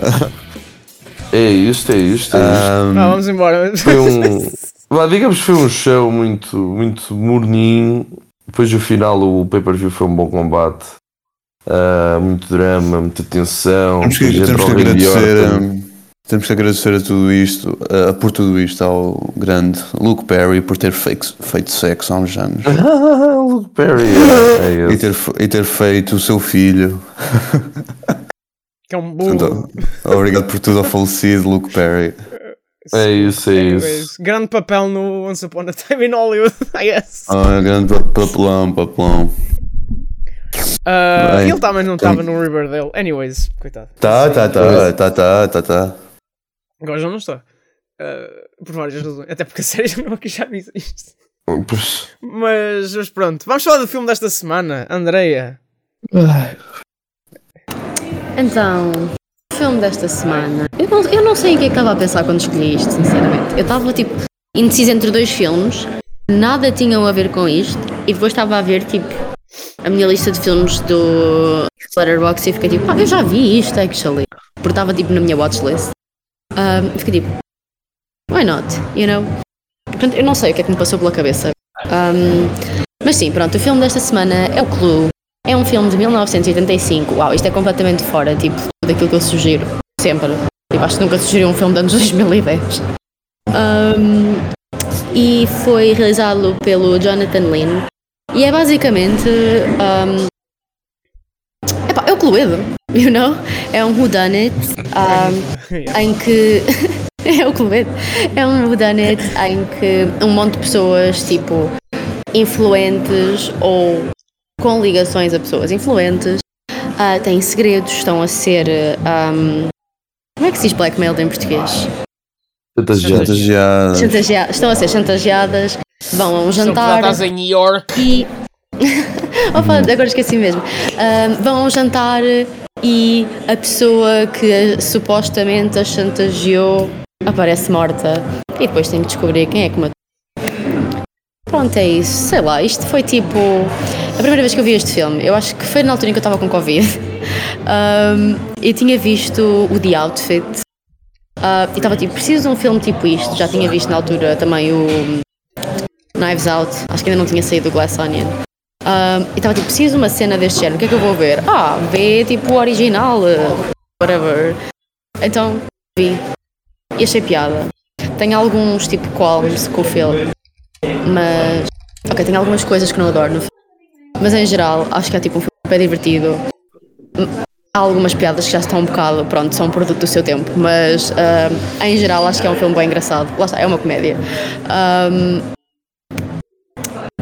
É isto, é isto, é isto. Ahm, Ah, vamos embora. Foi um. vá, digamos que foi um show muito, muito morninho. Depois do final o pay-per-view foi um bom combate. Ah, muito drama, muita tensão. temos, que, temos, que agradecer, temos que agradecer a tudo isto, a- por tudo isto ao grande Luke Perry por ter feito, feito sexo há uns anos. Ah, Luke Perry. É, é E ter, e ter feito o seu filho. Que é um burro. Portanto, obrigado por tudo ao falecido Luke Perry. É isso, é isso. Anyways, grande papel no Once Upon a Time in Hollywood, I guess. Ah, grande pa- papelão, papelão. Bem, ele também não então- estava no Riverdale. Anyways, coitado. Tá, tá, tá, tá, tá, tá, tá. Agora já não está. Ah, por várias razões. Até porque a série já não já não existe. Mas, mas pronto, vamos falar do filme desta semana. Andreia. Então, filme desta semana. Eu não, eu não sei em que é que estava a pensar quando escolhi isto, sinceramente. Eu estava tipo indecisa entre dois filmes, nada tinham a ver com isto, e depois estava a ver tipo a minha lista de filmes do Letterboxd e fiquei tipo, ah, eu já vi isto, actually. Porque estava tipo na minha watchlist. Um, fiquei tipo, why not? You know? Portanto, eu não sei o que é que me passou pela cabeça. Um, mas sim, pronto, o filme desta semana é o Clue. É um filme de 1985. Uau, isto é completamente fora, tipo, daquilo que eu sugiro. Sempre. Tipo, acho que nunca sugeri um filme de anos 2010. Um, e foi realizado pelo Jonathan Lynn. E é basicamente. Um, epá, é o Cluedo, you know? É um whodunit. Um, em que é o Cluedo. É um whodunit em que um monte de pessoas, tipo, influentes ou com ligações a pessoas influentes, ah, têm segredos, estão a ser. ahm, como é que se diz blackmailed em português? Chantageado. Chantageadas, estão a ser chantageadas, vão a um jantar estás em New York. e. Opa, agora esqueci mesmo. Vão a um jantar e a pessoa que supostamente a chantageou aparece morta. E depois tem que descobrir quem é que matou. Pronto, é isso. Sei lá, isto foi tipo. A primeira vez que eu vi este filme, eu acho que foi na altura em que eu estava com Covid. Ahm, eu tinha visto o The Outfit. ah, e estava tipo, preciso de um filme tipo isto. Já tinha visto na altura também o Knives Out. Acho que ainda não tinha saído o Glass Onion. Um, e estava tipo, preciso de uma cena deste género, o que é que eu vou ver? Ah, vê tipo o original, uh, whatever. Então vi e achei piada. Tem alguns tipo qualms com o filme, mas. Ok, tem algumas coisas que não adoro no filme. Mas em geral, acho que é tipo um filme bem divertido. Há algumas piadas que já estão um bocado, pronto, são produto do seu tempo, mas um, em geral acho que é um filme bem engraçado. Lá está, é uma comédia. Um,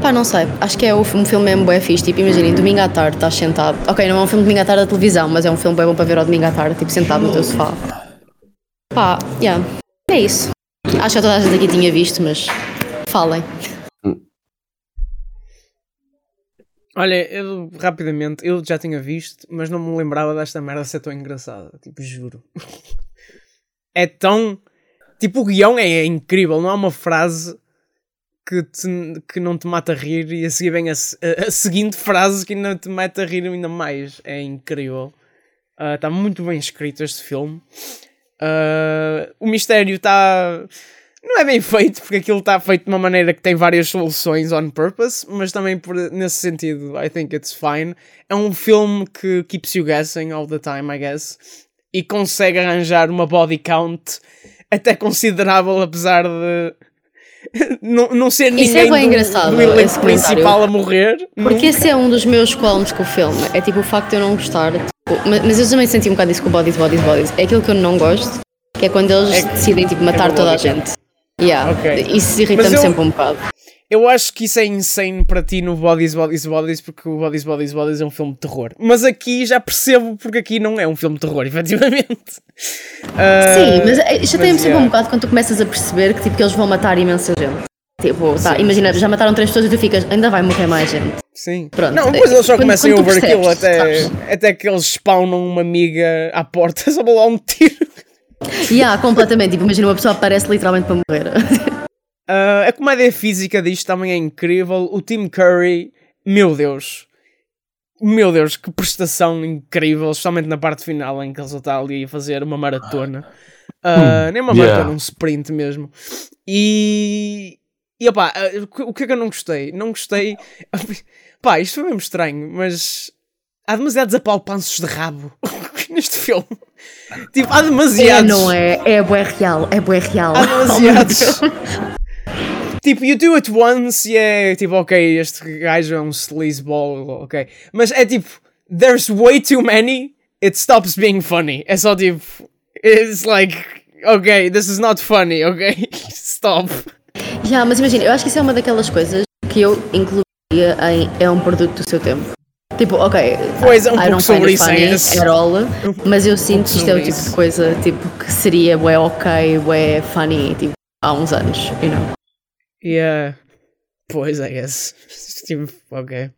Pá, não sei. Acho que é um filme mesmo bem fixe. Tipo, imaginem, domingo à tarde estás sentado. Ok, não é um filme domingo à tarde da televisão, mas é um filme bem bom para ver ao domingo à tarde, tipo, sentado no teu sofá. Pá, yeah. É isso. Acho que toda a gente aqui tinha visto, mas falem. Olha, eu rapidamente, eu já tinha visto, mas não me lembrava desta merda ser tão engraçada. Tipo, juro. é tão. Tipo, o guião é incrível, não há uma frase que, te- que não te mata a rir e a seguir vem a, a- a seguinte frase que ainda te mata a rir ainda mais. É incrível. Está muito bem escrito este filme. Ah, o mistério está. Não é bem feito, porque aquilo está feito de uma maneira que tem várias soluções on purpose, mas também por, nesse sentido, I think it's fine. É um filme que keeps you guessing all the time, I guess, e consegue arranjar uma body count até considerável, apesar de não, não ser Isso é ninguém bem do, engraçado, do elenco principal a morrer. Porque esse é um dos meus colmos com o filme. É tipo o facto de eu não gostar. tipo, mas, eu também senti um bocado isso com o Bodies, Bodies, Bodies. É aquilo que eu não gosto, que é quando eles É- decidem tipo, matar é toda a gente. Yeah. Ok. Isso irrita-me sempre um bocado. Eu acho que isso é insane para ti no Bodies, Bodies, Bodies, porque o Bodies, Bodies, Bodies é um filme de terror. Mas aqui já percebo porque aqui não é um filme de terror, efetivamente. Ah, Sim, mas já tem mas, sempre um bocado quando tu começas a perceber que, tipo, que eles vão matar imensa gente. Tipo, tá, Sim, imagina, já mataram três pessoas e tu ficas, ainda vai morrer mais gente. Sim. Pronto. Não, depois eles só Quando- começam quando tu overkill até, sabes? até que eles spawnam uma amiga à porta só para lá um tiro. E há completamente, tipo, imagina uma pessoa aparece literalmente para morrer. Ah, a comédia física disto também é incrível. O Tim Curry, meu Deus. Meu Deus, que prestação incrível, especialmente na parte final em que ele só está ali a fazer uma maratona. Ah, nem uma Yeah. maratona, um sprint mesmo. E. E opá, ah, o que- o que é que eu não gostei? Não gostei. Pá, isto foi mesmo estranho, mas. Há demasiados apalpanços de rabo neste filme. Tipo, há É, demasiados. não é? É bué real, é bué real. Há Oh, demasiados. Tipo, you do it once e é tipo, ok, este gajo é um sleazeball, ok. Mas é tipo, there's way too many, it stops being funny. É só tipo, it's like, ok, this is not funny, ok? Stop. Já, mas imagina, eu acho que isso é uma daquelas coisas que eu incluiria em é um produto do seu tempo. Tipo, ok, Pois, é um I pouco sobre isso, funny é esse. at all, mas eu sinto que isto é o tipo de coisa tipo, que seria bué ok, bué funny, tipo, há uns anos, you know. Yeah. Pois, I guess. Tipo, ok.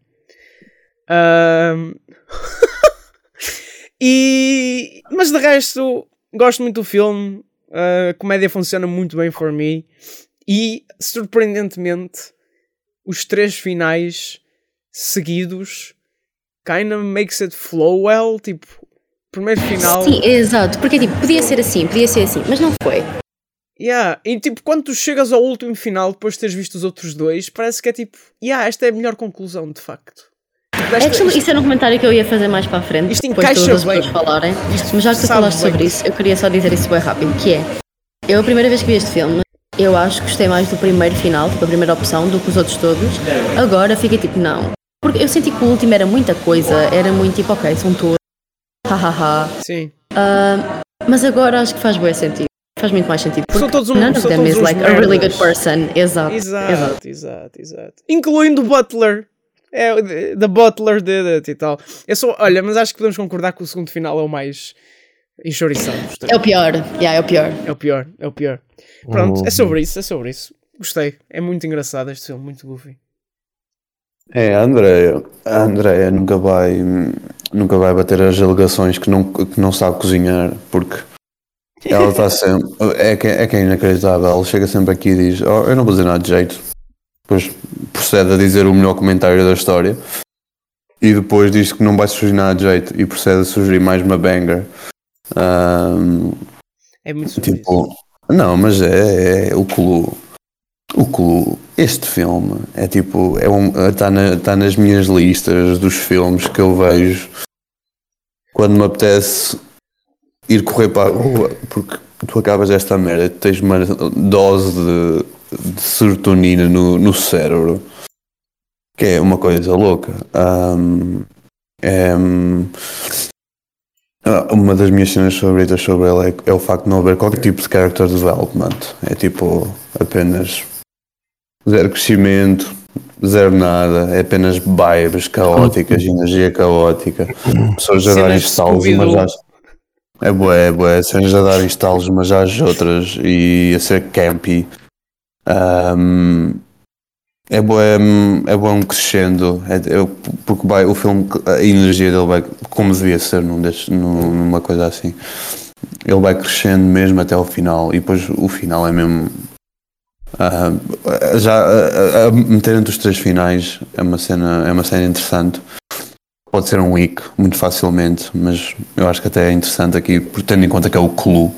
Ahm. e. Mas de resto, gosto muito do filme. A comédia funciona muito bem for me. E, surpreendentemente, os três finais seguidos kinda makes it flow well. Tipo, primeiro final. Sim, exato, porque tipo, podia ser assim, podia ser assim, mas não foi. Yeah. E tipo, quando tu chegas ao último final, depois de teres visto os outros dois, parece que é tipo, yeah, esta é a melhor conclusão, de facto. Tipo, esta- Actually, isso era um comentário que eu ia fazer mais para a frente, Isto encaixa todas as bem. falarem. Isto Mas já que tu falaste bem. sobre isso, eu queria só dizer isso bem rápido, que é, eu a primeira vez que vi este filme, eu acho que gostei mais do primeiro final, tipo a primeira opção, do que os outros todos. Agora fiquei tipo, não. Porque eu senti que o último era muita coisa, era muito tipo, ok, são todos, hahaha. Sim. Ah, mas agora acho que faz bem sentido. Faz muito mais sentido. São Porque todos um- none of são them todos is uns like a really good person. Exato. exato. Exato, exato, exato. Incluindo o Butler. É, o the- Butler did it e tal. Eu só, olha, mas acho que podemos concordar que o segundo final é o mais enxoriçado. dos três. É o pior. Yeah, é o pior. É o pior, é o pior. Pronto, é sobre isso, é sobre isso. Gostei. É muito engraçado este filme, muito goofy. É, a Andrea, a Andrea nunca vai, nunca vai bater as alegações que não, que não sabe cozinhar, porque ela está sempre, é que, é que é inacreditável, ela chega sempre aqui e diz, oh, eu não vou dizer nada de jeito, depois procede a dizer o melhor comentário da história, e depois diz que não vai surgir nada de jeito, e procede a sugerir mais uma banger. Ahm, É muito. Tipo, não, mas é, é o Clue. O Clue, este filme é tipo, é um, está na, tá nas minhas listas dos filmes que eu vejo quando me apetece ir correr para a rua, porque tu acabas esta merda, tens uma dose de, de serotonina no, no cérebro, que é uma coisa louca. Ahm, é, ah, Uma das minhas cenas favoritas sobre ele é, é o facto de não haver qualquer tipo de character development. É tipo apenas zero crescimento, zero nada, é apenas vibes caóticas, energia caótica, pessoas a de estalos, mas às, é bué, é bué, cenas a darem estalos, mas às outras e a ser campy. Ahm, é bué, é um crescendo, é, é- porque vai, o filme, a energia dele vai, como devia ser num destes, num- numa coisa assim, ele vai crescendo mesmo até ao final, e depois o final é mesmo. Ah, já a- a meter entre os três finais é uma cena, é uma cena interessante. Pode ser um week muito facilmente, mas eu acho que até é interessante aqui, tendo em conta que é o Clue,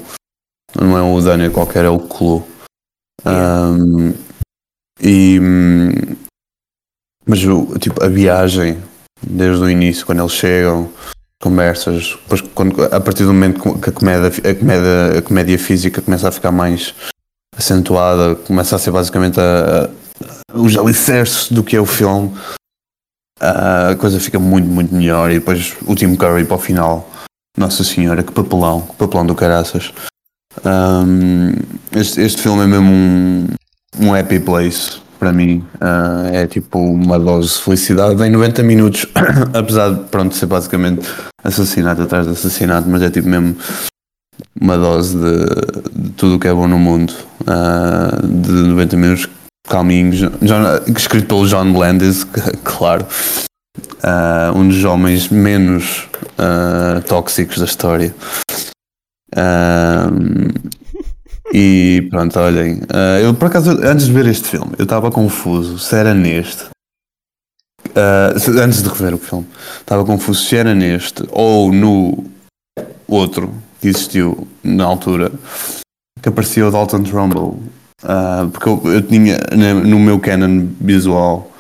não é o Daniel qualquer, é o Clue. Ahm, e mas tipo a viagem desde o início quando eles chegam conversas depois quando, a partir do momento que a comédia a comédia a comédia física começa a ficar mais acentuada, começa a ser basicamente a, a, os alicerces do que é o filme. a coisa fica muito, muito melhor. E depois o Tim Curry para o final. Nossa Senhora, que papelão, que papelão do caraças. Um, este, este filme é mesmo um, um happy place para mim. Uh, é tipo uma dose de felicidade em 90 minutos, apesar de pronto, ser basicamente assassinato atrás de assassinato, mas é tipo mesmo uma dose de, de tudo o que é bom no mundo. Uh, de 90 minutos calminhos, John, escrito pelo John Landis, claro. Uh, um dos homens menos tóxicos da história. e pronto, olhem. Uh, eu por acaso, antes de ver este filme, eu estava confuso se era neste. Uh, antes de rever o filme, estava confuso se era neste ou no outro que existiu na altura que aparecia o Dalton Trumbull. Uh, porque eu, eu, tinha no meu canon visual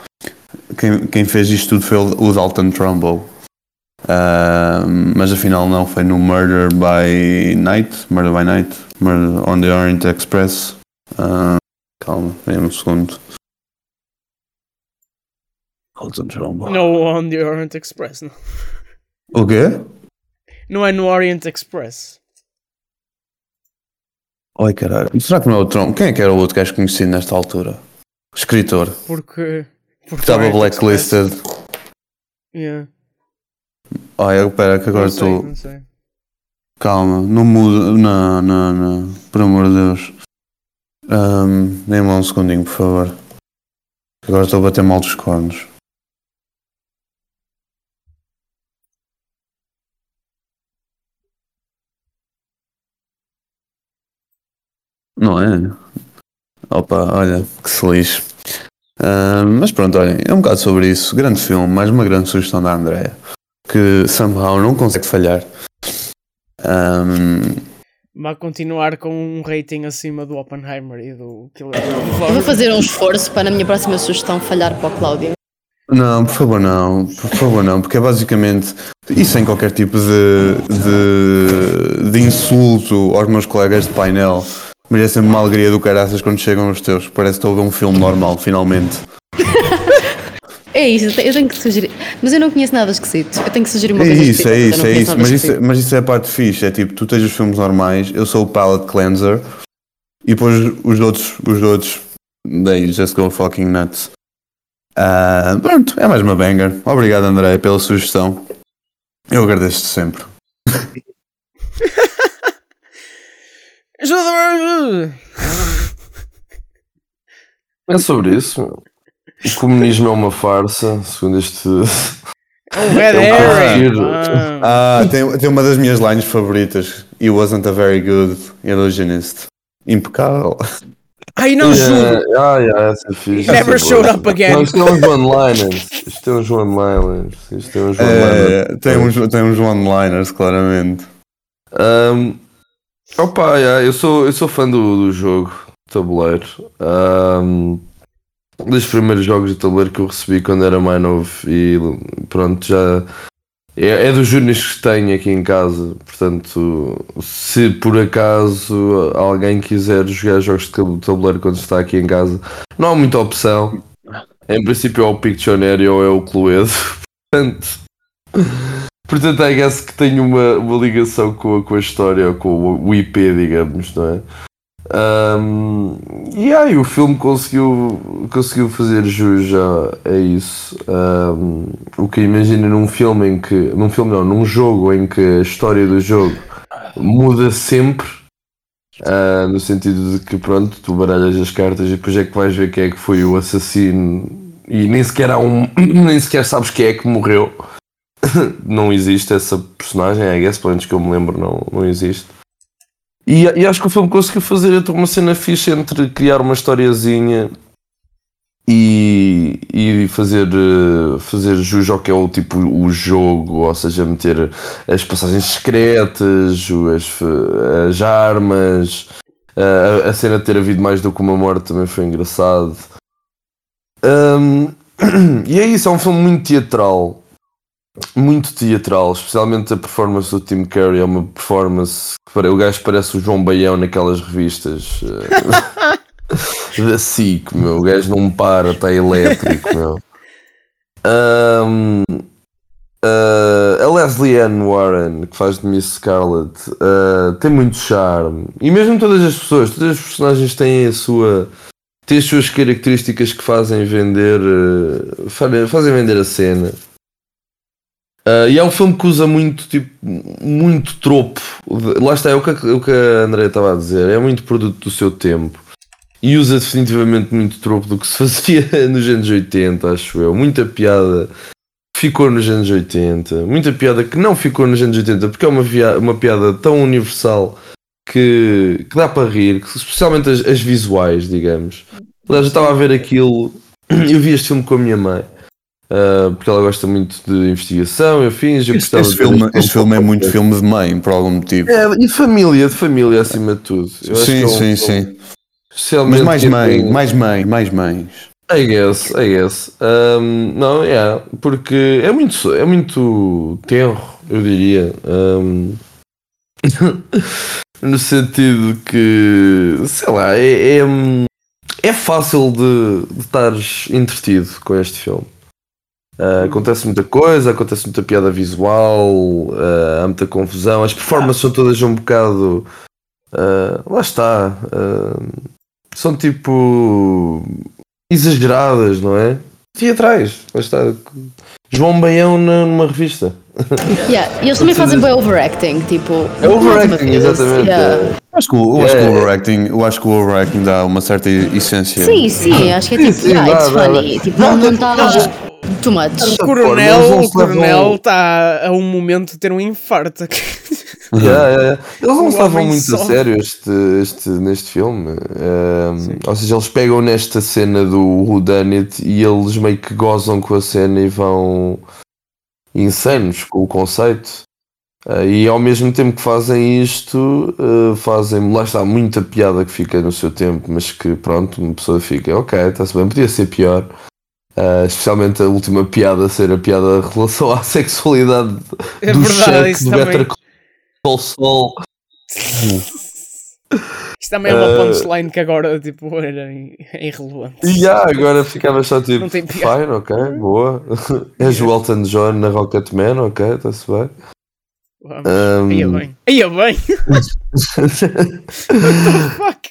quem, quem fez isto tudo foi o Dalton Trumbull. Uh, mas afinal não, foi no Murder by Night, Murder by Night, Murder on the Orient Express. Uh, calma, vem um segundo. No, on the Orient Express, não. O quê? Não é no Orient Express. Oi caralho, será que não é o Trump? Quem é que era o outro gajo conhecido nesta altura? Escritor. Porque. porque Estava blacklisted. Yeah. Olha, espera que agora estou. Calma, não muda. Não, não, não. Por amor de Deus. Um, Dê-me um segundinho, por favor. Agora estou a bater mal dos cornos. Opa, olha, que se lixe. Uh, mas pronto, olhem, é um bocado sobre isso. Grande filme, mais uma grande sugestão da Andrea que somehow não consegue falhar. Um... Vai continuar com um rating acima do Oppenheimer e do Killer. Eu vou fazer um esforço para na minha próxima sugestão falhar para o Cláudio. Não, por favor não, por favor não, porque é basicamente e sem qualquer tipo de, de, de insulto aos meus colegas de painel, mas é sempre uma alegria do caraças quando chegam os teus, parece que estou a ver um filme normal, finalmente. É isso, eu tenho que sugerir. Mas eu não conheço nada esquisito. Eu tenho que sugerir uma é coisa isso, É isso, é isso. Mas, isso. mas isso é a parte fixe. É tipo, tu tens os filmes normais, eu sou o palette cleanser e depois os outros, os outros, they just go fucking nuts. Uh, pronto, é mais uma banger. Obrigado, André, pela sugestão. Eu agradeço-te sempre. É sobre isso. O comunismo é uma farsa, segundo este. É um red herring. Ah, ah tem, tem uma das minhas lines favoritas. He wasn't a very good illusionist. Impecável. Ai, não yeah, juro. Ah, yeah, essa é fixe. Never showed up again. Não, isto é uns one-liners. Isto é uns one-liners. Isto é uns one-liners. É, tem, uns, tem uns one-liners, claramente. Um, opa, yeah, eu, sou, eu sou fã do, do jogo tabuleiro. Um, dos primeiros jogos de tabuleiro que eu recebi quando era mais novo e pronto, já é, é dos únicos que tenho aqui em casa. Portanto, se por acaso alguém quiser jogar jogos de tabuleiro quando está aqui em casa, não há muita opção. Em princípio é o Pictionary ou é o Cluedo. Portanto, portanto I guess que tenho uma, uma ligação com a, com a história, com o IP, digamos, não é? Um, e aí o filme conseguiu, conseguiu fazer jus a, a isso. Um, o que imagina num filme em que. Num filme não, num jogo em que a história do jogo muda sempre. Uh, no sentido de que pronto, tu baralhas as cartas e depois é que vais ver quem é que foi o assassino e nem sequer há um. nem sequer sabes quem é que morreu. não existe essa personagem, I guess, pelo menos que eu me lembro, não, não existe. E, e, acho que o filme conseguiu fazer então, uma cena fixe entre criar uma historiazinha e, e fazer, eh, fazer jus ao que é o tipo o jogo, ou seja, meter as passagens secretas, as, as armas, a, a cena de ter havido mais do que uma morte também foi engraçado. Um, e é isso, é um filme muito teatral. Muito teatral, especialmente a performance do Tim Curry é uma performance que o gajo parece o João Baião naquelas revistas eh, da SIC, meu. O gajo não para, está elétrico, meu. Um, uh, a Leslie Ann Warren, que faz de Miss Scarlet, uh, tem muito charme. E mesmo todas as pessoas, todas as personagens têm a sua. têm as suas características que fazem vender. Uh, fazem vender a cena. Uh, e é um filme que usa muito, tipo, muito tropo. Lá está, é o que, o que a Andrea estava a dizer. É muito produto do seu tempo. E usa definitivamente muito tropo do que se fazia nos anos 80, acho eu. Muita piada que ficou nos anos 80. Muita piada que não ficou nos anos 80, porque é uma, uma piada tão universal que, que dá para rir, especialmente as, as visuais, digamos. Aliás, eu estava a ver aquilo. Eu vi este filme com a minha mãe. Uh, porque ela gosta muito de investigação e afins. Este, este, filme, este filme é muito filme de mãe, por algum motivo. É, e de família, de família acima de tudo. Eu sim, é um sim, sim. Mas mais mãe, tem... mais mãe, mais mães. I guess, I guess. Um, não, é, yeah, porque é muito, é muito tenro, eu diria. Um, no sentido que, sei lá, é, é, é fácil de, de estares entretido com este filme. Uh, acontece muita coisa, acontece muita piada visual, uh, há muita confusão, as performances são todas um bocado. Uh, lá está. são tipo. exageradas, não é? Teatrais, lá está. João Baião numa revista. Yeah. E eles também fazem bem overacting, tipo. É overacting, exatamente. Yeah. Acho que, eu, acho que o overacting, eu acho que o overacting dá uma certa essência. Sim, sim, acho que é tipo, sim, yeah, it's funny. Tipo, não está too much. O coronel, o coronel está a um momento de ter um infarto. Yeah, yeah. Eles não estavam muito só. a sério este, este, neste filme. Um, ou seja, eles pegam nesta cena do Who Done It e eles meio que gozam com a cena e vão insanos com o conceito. Uh, e ao mesmo tempo que fazem isto, uh, fazem, lá está muita piada que fica no seu tempo, mas que pronto, uma pessoa fica, ok, está-se bem, podia ser pior. Uh, especialmente a última piada ser a piada em relação à sexualidade é do verdade, chefe do Better Call Saul. Isto também é uma uh, punchline que agora tipo, era irrelevante. E yeah, agora ficava só tipo, fine, ok, boa. És o Elton John na Rocketman, ok, está-se bem. Um... Ia bem. Ia bem. What the fuck?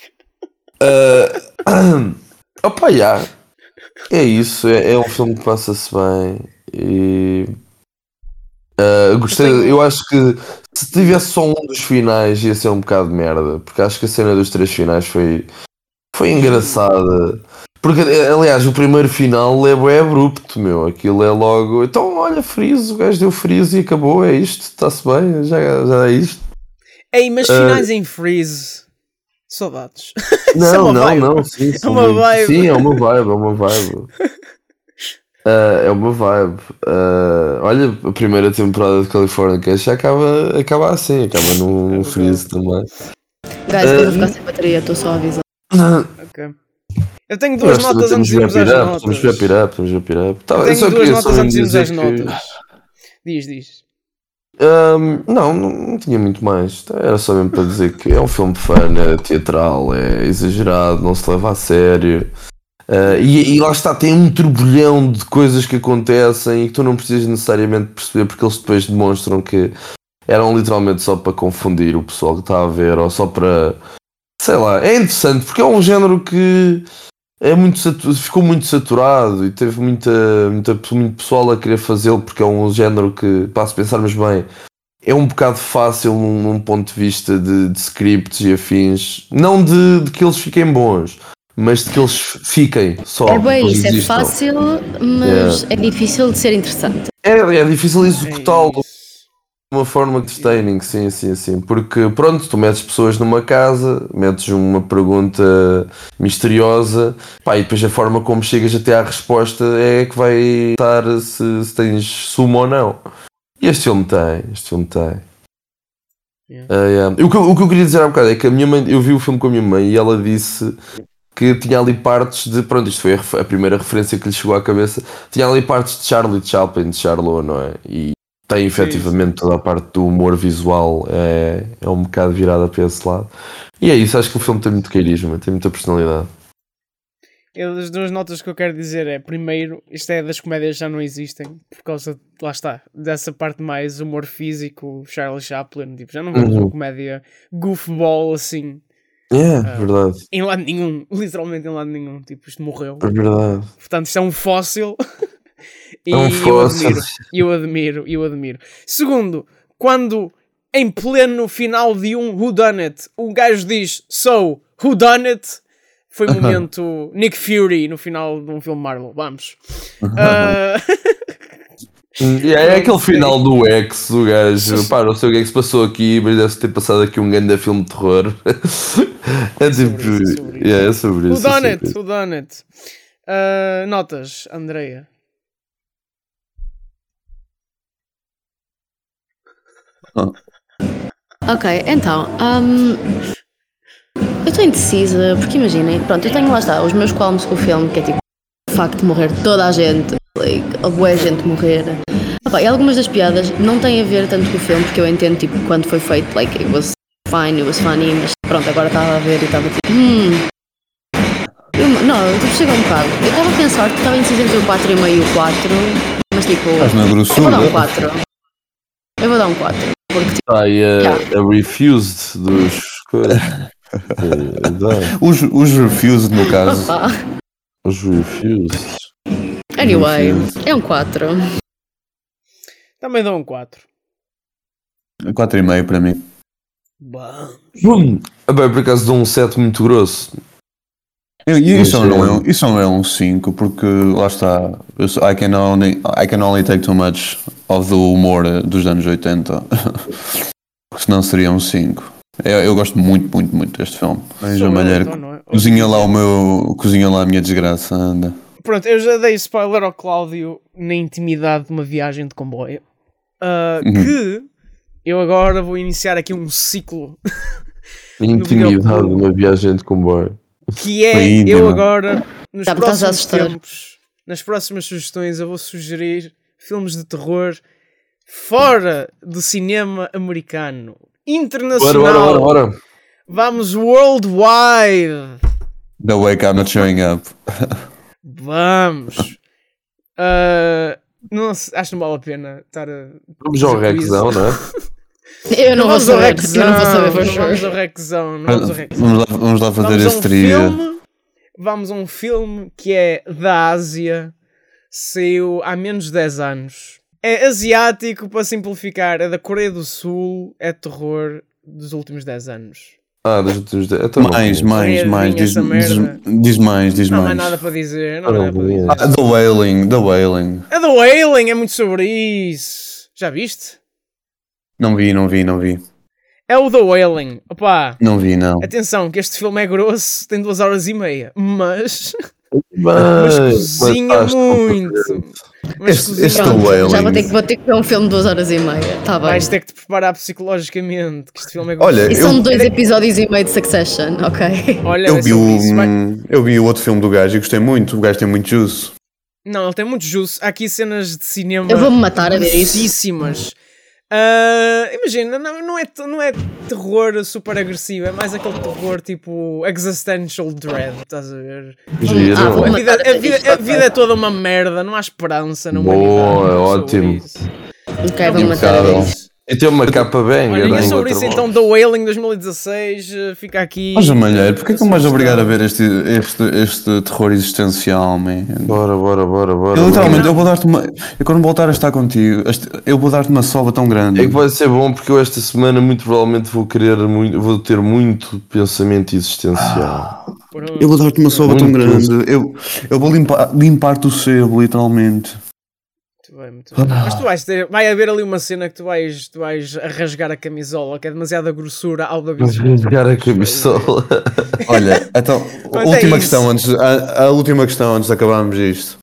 Uh, opa, yeah. É isso, é, é um filme que passa-se bem e uh, gostei. Eu, tenho... eu acho que se tivesse só um dos finais ia ser um bocado de merda, porque acho que a cena dos três finais foi, foi engraçada. Porque, aliás, o primeiro final é bem abrupto, meu. Aquilo é logo. Então, olha, friso, o gajo deu friso e acabou, é isto, está-se bem, já, já é isto. Ei, mas finais uh... em freeze. Saudades. Não, é não, vibe. não, sim, é uma vibe. Sim, é uma vibe, é uma vibe. Uh, é uma vibe. Uh, olha, a primeira temporada de California Cash acaba, acaba assim, acaba num, freeze também. Guys, uh, vou ficar sem bateria, estou só a avisar. Ok. Eu tenho duas notas antes de irmos às notas. Vamos ver pirap, vamos ver pirap. Tá, eu tenho duas notas antes de irmos às notas. Diz, diz. Um, não, não, tinha muito mais. Era só mesmo para dizer que é um filme fã, é teatral, é exagerado, não se leva a sério. Uh, e, e, lá está, tem um turbilhão de coisas que acontecem e que tu não precisas necessariamente perceber porque eles depois demonstram que eram literalmente só para confundir o pessoal que está a ver ou só para. Sei lá, é interessante porque é um género que é muito ficou muito saturado e teve muita, muita muito pessoal a querer fazê-lo porque é um género que, para se pensarmos bem, é um bocado fácil num, num ponto de vista de, de, scripts e afins. Não de, de, que eles fiquem bons, mas de que eles fiquem só. É bem isso, é fácil, mas yeah. é difícil de ser interessante. É, é difícil executá-lo uma forma de entertaining, sim, sim, sim. Porque pronto, tu metes pessoas numa casa, metes uma pergunta misteriosa, pá, e depois a forma como chegas até à resposta é que vai estar se, se tens sumo ou não. E este filme tem, este filme tem. Yeah. Uh, yeah. O, que, o que eu queria dizer há um bocado é que a minha mãe, eu vi o filme com a minha mãe e ela disse que tinha ali partes de. Pronto, isto foi a, a, primeira referência que lhe chegou à cabeça. Tinha ali partes de Charlie Chaplin, de Charlot, não é? E tem efetivamente toda a parte do humor visual, é, é um bocado virada para esse lado. E é isso, acho que o filme tem muito carisma, tem muita personalidade. Eu, as duas notas que eu quero dizer é, primeiro, isto é das comédias que já não existem, por causa, lá está, dessa parte mais humor físico, Charles Chaplin, tipo, já não vemos Uhum. uma comédia goofball assim, É, Ah. verdade, em lado nenhum, literalmente em lado nenhum, tipo, isto morreu. é verdade. Portanto, isto é um fóssil. e É um eu admiro, eu admiro, eu admiro. Segundo, quando em pleno final de um Who Done It, um gajo diz So, Who Done It? Foi um momento Nick Fury no final de um filme Marvel. Vamos. Ah, E é, Não aquele final do X, o gajo, pá, não sei o que é que se passou aqui, mas deve ter passado aqui um grande filme de terror. é tipo, sobre isso, é sobre isso. yeah, é sobre who isso. é Done It? Who Done It? Ah, notas, Andreia. Ok, então, hum, eu estou indecisa, porque imaginem, pronto, eu tenho lá está os meus qualms com o filme, que é tipo o facto de morrer toda a gente, like, a boa gente morrer. Opa, e algumas das piadas não têm a ver tanto com o filme, porque eu entendo tipo quando foi feito, like, it was fine, it was funny, mas pronto, agora estava a ver e estava tipo, hum. Eu, não, tipo, chega um bocado. Eu estava a pensar que estava indecisa entre o 4,5 e o 4, mas tipo, Estás na eu vou grossura. dar um 4. Eu vou dar um 4, porque tipo, Ah, e a, Yeah. a Refused dos. coisas. Dá. Os, os refused, no caso. Os Refused. Anyway, é um 4. Também dou um 4. 4,5 para mim. Bom. Ah, bem, por acaso dou um 7 muito grosso. Eu- isso, Mas, não é, um- isso não é um 5, porque lá está. I can, only, I can only take too much of the humor eh, dos anos 80. Porque senão seria um 5. Eu, eu gosto muito, muito, muito deste filme. Veja Sou a eu, mulher. então, é? Cozinha lá o meu. Cozinha lá a minha desgraça, anda. Pronto, eu já dei spoiler ao Cláudio na intimidade de uma viagem de comboio. Ah, Uhum. Que eu agora vou iniciar aqui um ciclo Intimidade videoclube. numa viagem de comboio. Que é íntimo. eu agora nos a próximos tempos, nas próximas sugestões, eu vou sugerir filmes de terror fora do cinema americano, Bora, internacional. bora, bora, bora. Vamos worldwide. The Wake I'm Not Showing Up. Vamos. Ah, não, acho que não vale a pena estar a. Vamos ao fazer quiz. Rexão, não é? Eu não, vou vamos ao saber, Rexão, eu não vou saber, for não vamos ao Rexão, não vamos ao Rexão. Vamos lá, vamos lá fazer Vamos a esse um trivia. filme, vamos a um filme que é da Ásia, saiu há menos de 10 anos. É asiático, para simplificar, é da Coreia do Sul, é terror dos últimos 10 anos. Ah, dos últimos 10. Então não Mais, mais, mais. Diz, diz, diz mais, diz Não há mais. nada para dizer, não há nada para não dizer. Ah, The Wailing, The Wailing. É The Wailing, é muito sobre isso. Já viste? Não vi, não vi, não vi. É o The Wailing. Opá, Não vi, não. atenção, que este filme é grosso, tem 2 horas e meia, mas, Mas, mas cozinha mas muito. Mas Este- cozinha este Wailing. Já vou ter, que, vou ter que ver um filme de 2 horas e meia. Tá bem. Vais ter que te preparar psicologicamente, que este filme é Olha, E são eu- dois episódios e meio de Succession, ok? Olha, Eu é vi, sobre o, isso, vai- eu vi o outro filme do gajo e gostei muito. O gajo tem muito juice. Não, ele tem muito juízo. Há aqui cenas de cinema. Eu vou-me matar a ver isso. Ah, imagina, não, não, é, não é terror super agressivo, é mais aquele terror tipo existential dread, estás a ver? Giro. Ah, vou A vida, a vida, a vida é toda uma merda, não há esperança na Boa, humanidade. é sobre ótimo. Ok, vou matar isso. E tem uma capa bem, Olha, e é em sobre isso então The Wailing 2016 eh, fica aqui. Mas, mulher, porquê que me vais obrigar a ver este, este, este terror existencial, man? Bora, bora, bora, bora. Eu literalmente, bora. eu vou dar-te uma. Eu quando voltar a estar contigo, eu vou dar-te uma sova tão grande. É que vai ser bom porque eu esta semana muito provavelmente vou querer muito, vou ter muito pensamento existencial. Pronto. Eu vou dar-te uma sova tão Muito. grande. Eu, eu vou limpar, limpar-te o sebo, literalmente. Muito bem, muito bem. Mas tu vais ter, vai haver ali uma cena que tu vais, tu vais a rasgar a camisola, que é demasiada grossura ao da rasgar a camisola. Olha, então, Mas a é última isso. questão antes, a, a última questão antes de acabarmos isto.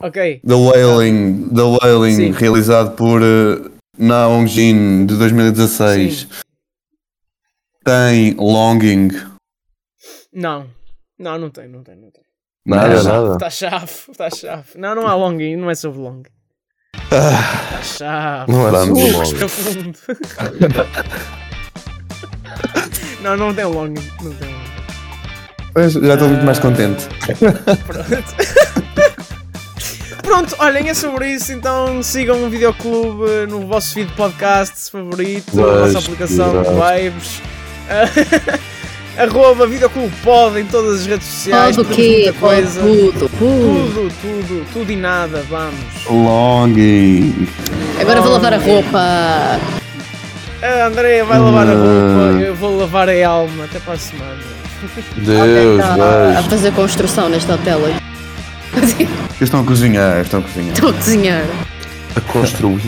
Ok. The Wailing, The Wailing Sim. realizado por uh, Na Hong Jin de 2016. Sim. Tem Longing. Não. Não, não tem, não tem, não tem. Nada, Não. nada. Está chave, está chave. Não, não há long, não é sobre long. Chá. Não era muito longo. não, não tem longo. Não tem longo. Pois, já estou muito mais contente. Pronto, olhem, é sobre isso. Então sigam o Videoclube no vosso feed podcast favorito, na vossa aplicação de vais. Arroba Videoclube Pod em todas as redes sociais. Pode o quê? muita Pode coisa. tudo. tudo. Tudo, tudo, tudo e nada, vamos. Longing. Agora vou lavar a roupa. A Andrea vai lavar a roupa, eu vou lavar a alma. Até para a semana. Deus, Está a gajo. fazer construção neste hotel. Eles estão a cozinhar, estão a cozinhar. Estou a cozinhar. A construir.